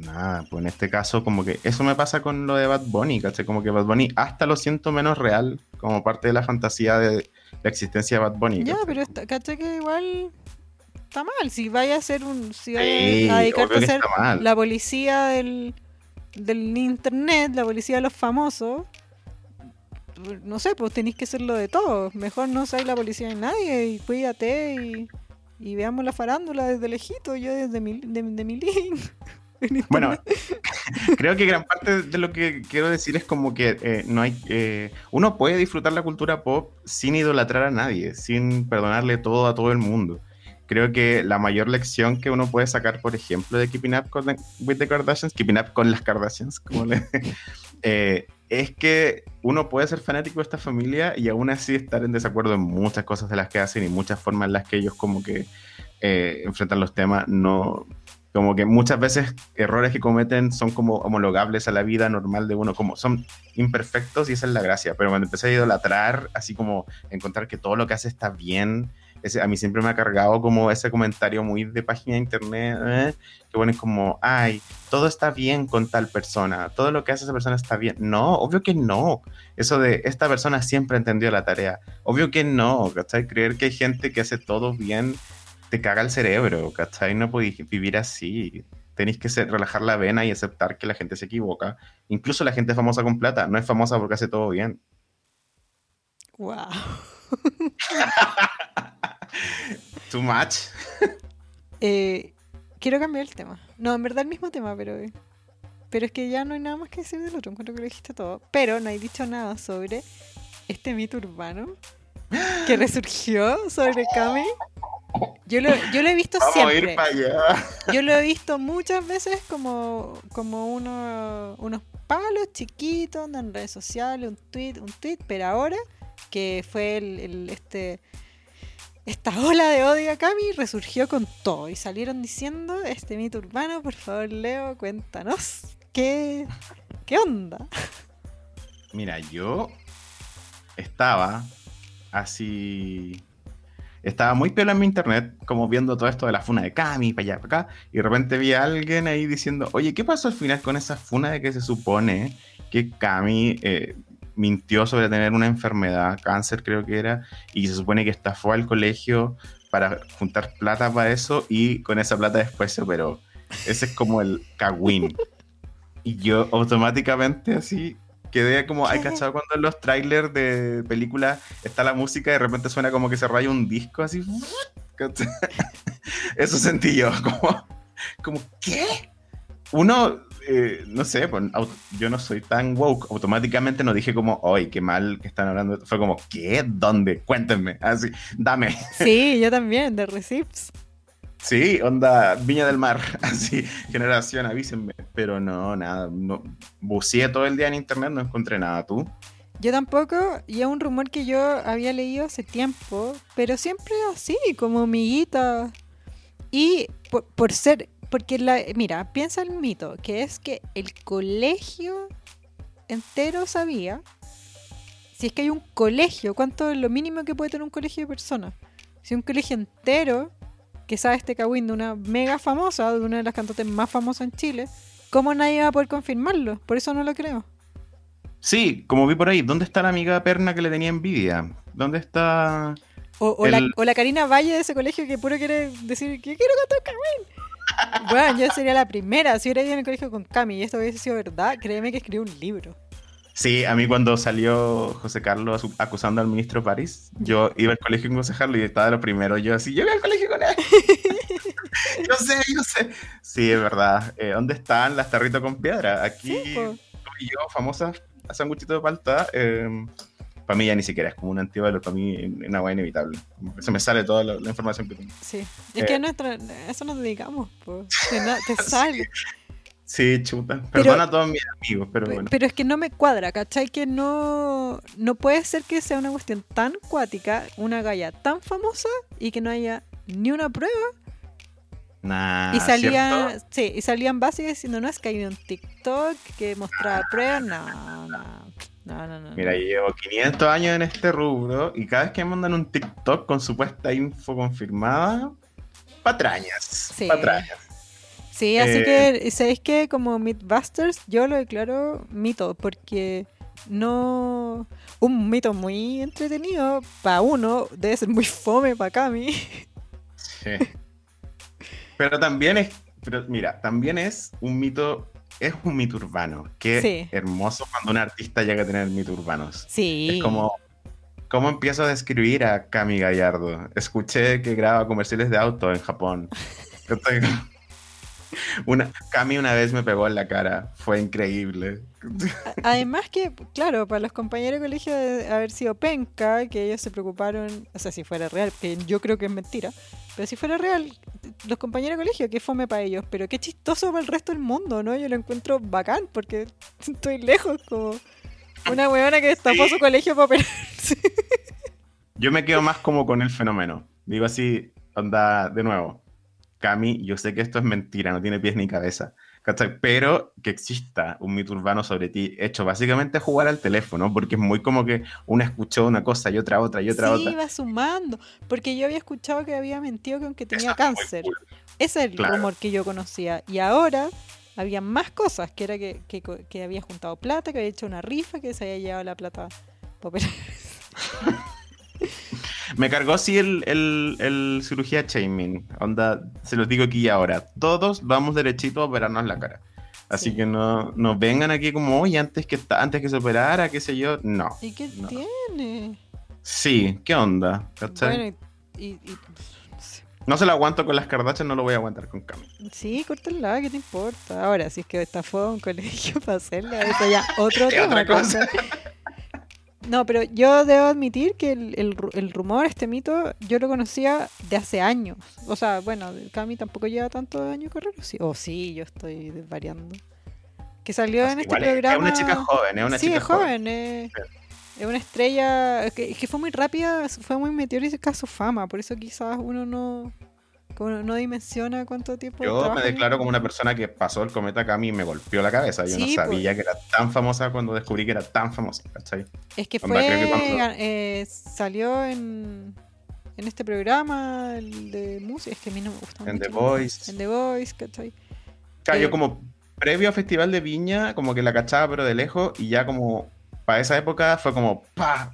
A: nada, pues en este caso como que eso me pasa con lo de Bad Bunny, ¿cachai? Como que Bad Bunny hasta lo siento menos real, como parte de la fantasía de la existencia de Bad Bunny.
B: Ya, pero ¿cachai? Que igual está mal, si vaya a ser un, si vaya a dedicarte a ser la policía del, del internet, la policía de los famosos, no sé, pues tenéis que ser lo de todo. Mejor no seas la policía de nadie y cuídate y, y veamos la farándula desde lejito, yo desde mi, de, de mi link. [LAUGHS]
A: Bueno, [LAUGHS] creo que gran parte de lo que quiero decir es como que eh, no hay, eh, uno puede disfrutar la cultura pop sin idolatrar a nadie, sin perdonarle todo a todo el mundo. Creo que la mayor lección que uno puede sacar, por ejemplo, de Keeping Up with the Kardashians, Keeping Up con las Kardashians, [LAUGHS] eh, es que uno puede ser fanático de esta familia y aún así estar en desacuerdo en muchas cosas de las que hacen y muchas formas en las que ellos como que enfrentan los temas. No, como que muchas veces errores que cometen son como homologables a la vida normal de uno, como son imperfectos y esa es la gracia. Pero cuando empecé a idolatrar, así como encontrar que todo lo que hace está bien, ese, a mí siempre me ha cargado como ese comentario muy de página de internet, ¿eh? que es como, ay, todo está bien con tal persona, todo lo que hace esa persona está bien. No, obvio que no. Eso de esta persona siempre entendió la tarea. Obvio que no, ¿cachai? Creer que hay gente que hace todo bien te caga el cerebro, ¿cachai? No podéis vivir así. Tenéis que relajar la vena y aceptar que la gente se equivoca. Incluso la gente famosa con plata no es famosa porque hace todo bien.
B: Wow. [LAUGHS]
A: Too much. [LAUGHS]
B: Eh, quiero cambiar el tema. No, en verdad el mismo tema, pero. Pero es que ya no hay nada más que decir del otro. Encuentro que lo dijiste todo. Pero no hay dicho nada sobre este mito urbano que resurgió sobre Kami. Yo lo, yo lo he visto siempre. Yo lo he visto muchas veces como, como unos palos chiquitos en redes sociales, un tweet, un tweet, pero ahora que fue el, este esta ola de odio a Cami resurgió con todo y salieron diciendo este mito urbano, por favor Leo, cuéntanos qué, qué onda.
A: Mira, yo estaba así estaba muy pelo en mi internet, como viendo todo esto de la funa de Cami, para allá, para acá, y de repente vi a alguien ahí diciendo, oye, ¿qué pasó al final con esa funa de que se supone que Cami eh, mintió sobre tener una enfermedad, cáncer creo que era, y se supone que estafó al colegio para juntar plata para eso, y con esa plata después se operó. Ese es como el cagüín. [LAUGHS] Y yo automáticamente así quedé como, hay cachado cuando en los trailers de películas está la música y de repente suena como que se raya un disco así. [LAUGHS] Eso sentí yo, [LAUGHS] como, como ¿qué? Uno, eh, no sé, pues, yo no soy tan woke, automáticamente no dije como, ¡ay, qué mal que están hablando! Fue como, ¿qué? ¿Dónde? Cuéntenme, así, dame.
B: Sí, [LAUGHS] yo también, de Receipts.
A: Sí, onda Viña del Mar, [LAUGHS] así, generación, avísenme. Pero no, nada, no, buceé todo el día en internet, no encontré nada, ¿tú?
B: Yo tampoco, y es un rumor que yo había leído hace tiempo, pero siempre así, como amiguita. Y por, ser, porque la, mira, piensa el mito, que es que el colegio entero sabía, si es que hay un colegio, ¿cuánto es lo mínimo que puede tener un colegio de personas? Si un colegio entero que sabe este Kawin de una mega famosa, de una de las cantantes más famosas en Chile, ¿cómo nadie va a poder confirmarlo? Por eso no lo creo.
A: Sí, como vi por ahí, ¿dónde está la amiga Perna que le tenía envidia? ¿Dónde está...
B: O, la, Karina Valle de ese colegio que puro quiere decir que quiero cantar Kawin. [LAUGHS] bueno, yo sería la primera. Si hubiera ido en el colegio con Cami y esto hubiese sido verdad, créeme que escribí un libro.
A: Sí, a mí cuando salió José Carlos acusando al ministro París, yo iba al colegio con José Carlos y estaba de lo primero. Yo así, yo iba al colegio con él. [LAUGHS] yo sé, yo sé. Sí, es verdad. Eh, ¿Dónde están las tarritas con piedra? Aquí,
B: Sí,
A: tú y yo, famosas sanguchitos de palta. eh, para mí ya ni siquiera es como un antíbalo, para mí es una hueá inevitable. Se me sale toda la, la información que tengo.
B: Sí. Es
A: Eh.
B: que nuestra, a eso nos dedicamos, po. Te, [LAUGHS] te sale.
A: Sí, chuta.
B: Pero-
A: Perdona a todos mis amigos, pero
B: Pe-
A: bueno.
B: Pero es que no me cuadra, ¿cachai? Que no, no puede ser que sea una cuestión tan cuática, una galla tan famosa y que no haya ni una prueba.
A: Nah,
B: y salía,
A: Ah, ¿cierto?
B: sí, y salían básicas diciendo, no, es que hay un TikTok que mostraba pruebas. No, no, no, no, no.
A: Mira, yo llevo 500 años en este rubro y cada vez que me mandan un TikTok con supuesta info confirmada, patrañas.
B: Sí.
A: Patrañas.
B: Sí, así
A: Eh,
B: que, ¿sabéis qué? Como Mythbusters, yo lo declaro mito, porque no... Un mito muy entretenido, para uno, debe ser muy fome para Cami.
A: Sí. Pero también es, pero mira, también es un mito, es un mito urbano. Qué
B: Sí.
A: hermoso cuando un artista llega a tener mitos urbanos.
B: Sí.
A: Es como, ¿cómo empiezo a describir a Cami Gallardo? Escuché que graba comerciales de auto en Japón. [LAUGHS] Una, Cami una vez me pegó en la cara, fue increíble. [LAUGHS]
B: Además que, claro, para los compañeros de colegio de haber sido penca, que ellos se preocuparon, o sea, si fuera real, que yo creo que es mentira, pero si fuera real, los compañeros de colegio, qué fome para ellos, pero qué chistoso para el resto del mundo, ¿no? Yo lo encuentro bacán, porque [LAUGHS] estoy lejos, como una weona que destapó su colegio para operarse.
A: Yo me quedo más como con el fenómeno. Digo así, onda, de nuevo. Cami, yo sé que esto es mentira, no tiene pies ni cabeza. ¿cachai? Pero que exista un mito urbano sobre ti, hecho básicamente jugar al teléfono, porque es muy como que una escuchó una cosa y otra otra y otra
B: sí,
A: otra.
B: iba sumando, porque yo había escuchado que había mentido que
A: Eso
B: tenía cáncer.
A: cool.
B: Ese es el
A: Claro.
B: rumor que yo conocía. Y ahora había más cosas, que era que, que, que había juntado plata, que había hecho una rifa, que se había llevado la plata. [LAUGHS] [LAUGHS]
A: Me cargó sí el, el, el cirugía shaming. Onda, se los digo aquí y ahora. Todos vamos derechito a operarnos la cara. Así
B: Sí.
A: que no, no vengan aquí como, oye, antes que, antes que se operara, qué sé yo. No.
B: ¿Y qué
A: No.
B: tiene?
A: Sí, ¿qué onda? ¿Cachai?
B: Bueno, y, y- y- no
A: se lo aguanto con las Kardashian, no lo voy a aguantar con Cami.
B: sí, córtala, ¿qué te importa? Ahora, si es que esta fue a un [LAUGHS] colegio para hacerla, eso ya otro
A: Es
B: tema.
A: otra cosa.
B: No, pero yo debo admitir que el, el ru- el rumor, este mito, yo lo conocía de hace años. O sea, bueno, Cami tampoco lleva tanto años correr. ¿o sí? O sí, yo estoy variando. Que salió en este
A: es-
B: programa.
A: Es una chica joven, es una
B: sí,
A: chica
B: es joven. eh, es una estrella que, que fue muy rápida, fue muy meteórica su fama. Por eso quizás uno no, como no dimensiona cuánto tiempo.
A: Yo me declaro como una persona que pasó el cometa Cami y me golpeó la cabeza. Yo no
B: Sí,
A: sabía que era tan famosa cuando descubrí que era tan famosa, ¿cachai?
B: Es que
A: Onda,
B: fue.
A: que cuando-
B: eh, salió en. En este programa el de música. Es que a mí no me gusta
A: En. The Voice.
B: En The Voice, ¿cachai?
A: Claro,
B: Eh,
A: yo como previo a Festival de Viña, como que la cachaba pero de lejos y ya como para esa época fue como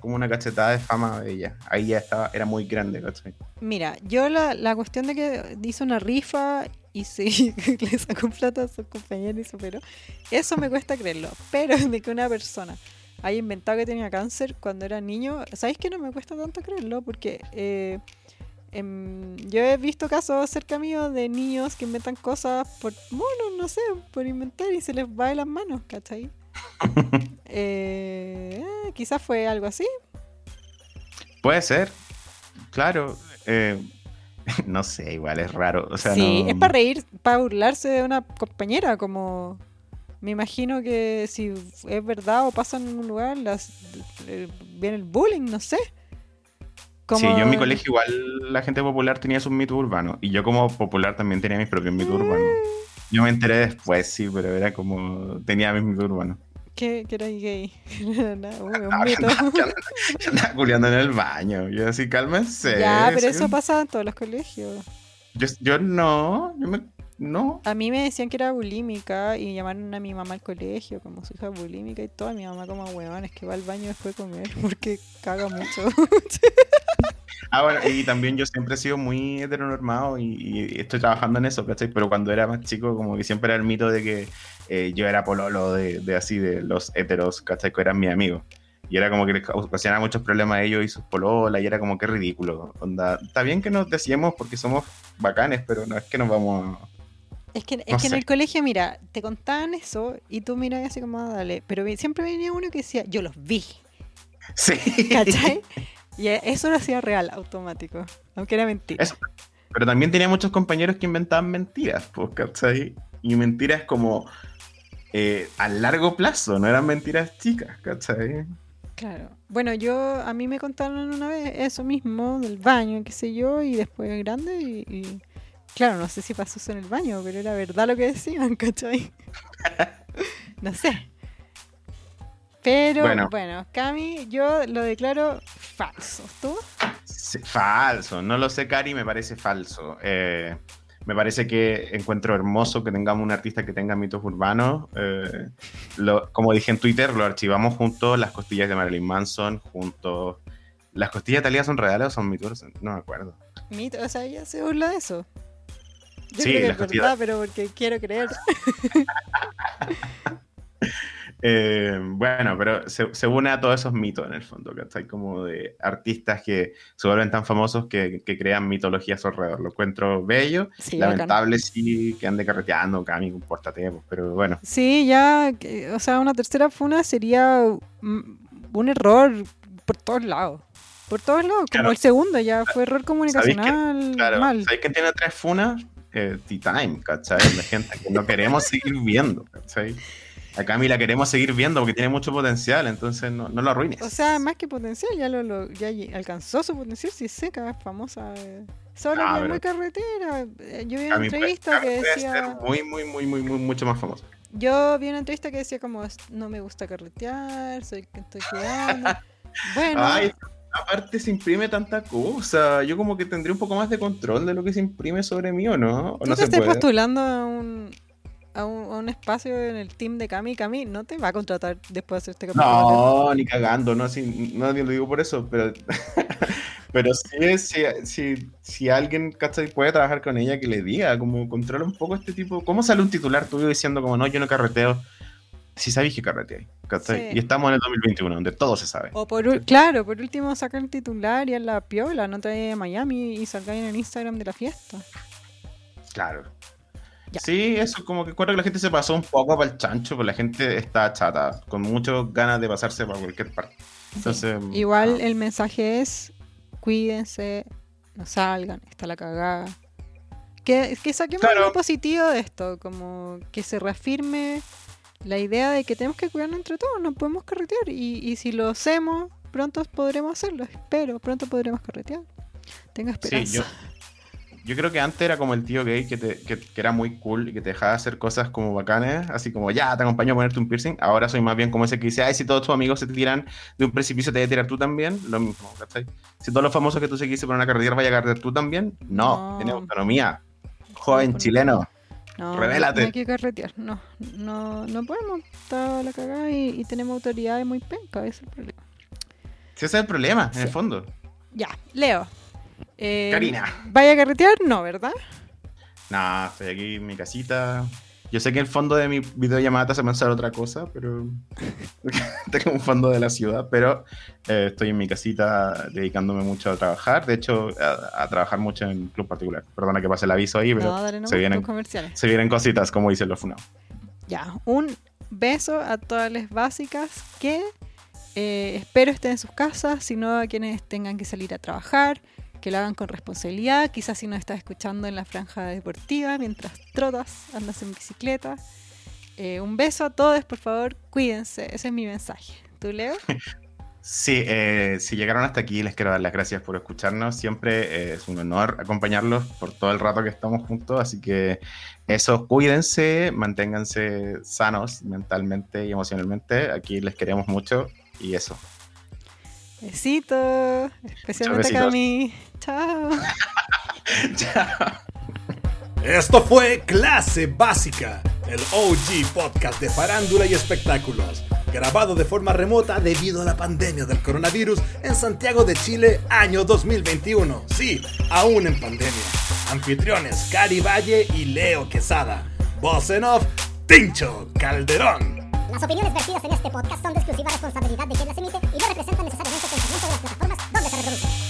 A: como una cachetada de fama de ella. Ahí ya estaba, era muy grande, ¿cachai?
B: Mira, yo la, la cuestión de que hizo una rifa y se [LAUGHS] le sacó plata a su compañero y superó, eso me cuesta creerlo. Pero de que una persona haya inventado que tenía cáncer cuando era niño, ¿sabéis que no me cuesta tanto creerlo? Porque eh, em, yo he visto casos cerca mío de niños que inventan cosas por, bueno, no sé, por inventar y se les va de las manos, ¿cachai? [LAUGHS] Eh, quizás fue algo así.
A: Puede ser, claro. eh, [LAUGHS] no sé, igual es raro. O sea,
B: sí,
A: no-
B: es para reír, para burlarse de una compañera, como me imagino que si es verdad o pasa en un lugar, las, eh, viene el bullying, no sé.
A: Sí, yo en mi
B: Como-
A: colegio igual la gente popular tenía sus mitos urbanos y yo como popular también tenía mis propios mitos urbanos. Yo me enteré después, sí, pero era como tenía mis mitos urbanos.
B: que, que era gay. [LAUGHS] Nada, uy, un mito. [LAUGHS]
A: Yo andaba culiando en el baño. Yo así, cálmense.
B: ya, pero
A: sí.
B: eso pasa en todos los colegios.
A: Yo, yo no, yo me, no.
B: A mí me decían que era bulímica y llamaron a mi mamá al colegio como su hija bulímica y todo. Mi mamá como huevón, es que va al baño después de comer [LAUGHS] porque caga mucho.
A: Ah, bueno, y también yo siempre he sido muy heteronormado y, y estoy trabajando en eso, ¿cachai? Pero cuando era más chico, como que siempre era el mito de que eh, yo era pololo de, de así, de los heteros, ¿cachai? Que eran mis amigos. Y era como que les ocasionaba muchos problemas a ellos y sus pololas, y era como que ridículo. Onda, está bien que nos decíamos porque somos bacanes, pero no es que nos vamos a...
B: Es que, es que en el colegio, mira, te contaban eso y tú miras así como, "Ah, dale. Pero siempre venía uno que decía, yo los vi,
A: Sí.
B: ¿cachai? [LAUGHS] y eso lo hacía real, automático, aunque era mentira.
A: Eso. Pero también tenía muchos compañeros que inventaban mentiras, pues, ¿cachai? Y mentiras como eh, a largo plazo, no eran mentiras chicas, ¿cachai?
B: Claro. Bueno, yo, a mí me contaron una vez eso mismo, del baño, qué sé yo, y después grande y... y- Claro, no sé si pasó eso en el baño, pero era verdad lo que decían, [LAUGHS] ¿cachai? [LAUGHS] no sé. Pero
A: Bueno.
B: bueno. Cami, yo lo declaro falso. ¿Tú?
A: Sí, falso, no lo sé, Cari, me parece falso. Eh, me parece que encuentro hermoso que tengamos un artista que tenga mitos urbanos. Eh, lo- como dije en Twitter, lo archivamos juntos, las costillas de Marilyn Manson, juntos... ¿Las costillas de Talía son reales o son mitos? No me acuerdo.
B: Mito, o sea, ella se burla de eso. Yo
A: Sí,
B: creo que
A: las
B: es
A: costillas-
B: verdad, pero porque quiero creer. [LAUGHS]
A: Eh, bueno, pero se, se une a todos esos mitos en el fondo, ¿cachai? Como de artistas que se vuelven tan famosos que, que crean mitologías alrededor. Lo encuentro bello,
B: Sí, bacán.
A: lamentable sí que ande carreteando, Cami, compórtate, pues, pero bueno.
B: Sí, ya, que- o sea, una tercera funa sería un error por todos lados. Por todos lados, como
A: Claro.
B: el segundo ya fue error comunicacional
A: Claro,
B: mal.
A: ¿sabéis quién tiene tres funas? Eh, T-Time, ¿cachai? La gente que no queremos seguir viendo, ¿cachai? A Cami la queremos seguir viendo porque tiene mucho potencial, entonces no, no lo arruines.
B: O sea, más que potencial, ya lo, lo- ya lle- alcanzó su potencial, si es seca, es famosa. eh. Solo
A: Ah,
B: que es
A: pero-
B: muy carretera. Eh, Yo vi una
A: Cami puede-
B: entrevista que
A: ser
B: decía.
A: muy, muy, muy, muy, muy, mucho más famosa.
B: Yo vi una entrevista que decía como no me gusta carretear, soy que estoy cuidando. [LAUGHS] Bueno,
A: Ay, aparte se imprime tanta cosa. Yo como que tendría un poco más de control de lo que se imprime sobre mí, ¿o no? ¿O
B: tú
A: no
B: te
A: se
B: estás
A: puede?
B: postulando a un, a un a un espacio en el team de Cami. Cami no te va a contratar después de hacer este capítulo.
A: No, ni cagando, no, si, no lo digo por eso, pero, [LAUGHS] pero sí, si, si, si alguien ¿cachai? puede trabajar con ella, que le diga, como controla un poco este tipo. ¿Cómo sale un titular tuyo diciendo como no, yo no carreteo? Si sabéis que carreteáis, ¿cachai?
B: Sí.
A: Y estamos en el 2021, donde todo se sabe.
B: O por, claro, por último saca el titular y a la piola, no te vayas a Miami y salga en el Instagram de la fiesta.
A: Claro.
B: Ya.
A: Sí, eso como que que la gente se pasó un poco para el chancho, pero la gente está chata, con muchas ganas de pasarse para cualquier parte. Entonces,
B: Igual
A: ah,
B: el mensaje es cuídense, no salgan, está la cagada. Que, que saquemos
A: Claro.
B: algo positivo de esto, como que se reafirme la idea de que tenemos que cuidarnos entre todos, no podemos carretear. Y, y si lo hacemos, pronto podremos hacerlo, espero, pronto podremos carretear. Tenga
A: sí,
B: esperanza.
A: yo, yo creo que antes era como el tío gay que, te- que, que era muy cool y que te dejaba hacer cosas como bacanes, así como ya, te acompaño a ponerte un piercing. Ahora soy más bien como ese que dice, ay, si todos tus amigos se te tiran de un precipicio, te vas a tirar tú también. Lo mismo, ¿cachai? Si todos los famosos que tú seguiste por una carretera vaya a carretear tú también, no,
B: No.
A: tienes autonomía. Joven chileno.
B: No,
A: Revélate.
B: no hay que carretear, no, no, no podemos, está la cagada y, y tenemos autoridades muy penca, ese es el problema.
A: Si ese es el problema, en el
B: Sí.
A: fondo.
B: Ya, Leo. Eh,
A: Karina.
B: ¿Vaya a carretear? No, ¿verdad?
A: Nah, estoy aquí en mi casita. Yo sé que el fondo de mi videollamada te hace pensar otra cosa, pero. [LAUGHS] Tengo un fondo de la ciudad, pero eh, estoy en mi casita dedicándome mucho a trabajar. De hecho, a, a trabajar mucho en club particular. Perdona que pase el aviso ahí, pero
B: no, dale no,
A: se, vienen,
B: comerciales.
A: se vienen cositas, como dicen los funados.
B: Ya, un beso a todas las básicas que eh, espero estén en sus casas, sino a quienes tengan que salir a trabajar, que lo hagan con responsabilidad, quizás si nos estás escuchando en la franja deportiva, mientras trotas, andas en bicicleta. Eh, un beso a todos, por favor, cuídense, ese es mi mensaje. ¿Tú, Leo? [LAUGHS]
A: Sí, eh, si llegaron hasta aquí, les quiero dar las gracias por escucharnos. Siempre eh, es un honor acompañarlos por todo el rato que estamos juntos. Así que eso, cuídense, manténganse sanos mentalmente y emocionalmente. Aquí les queremos mucho y eso.
B: Besitos, especialmente a. Cami. Chao. [LAUGHS]
A: Chao.
C: Esto fue Clase Básica, el OG podcast de farándula y espectáculos, grabado de forma remota debido a la pandemia del coronavirus en Santiago de Chile, año 2021. Sí, aún en pandemia. Anfitriones Cari Valle y Leo Quesada. Voz en off, Tincho Calderón.
D: Las opiniones vertidas en este podcast son de exclusiva responsabilidad de quien las emite y no representan necesariamente el pensamiento de las plataformas donde se reproducen.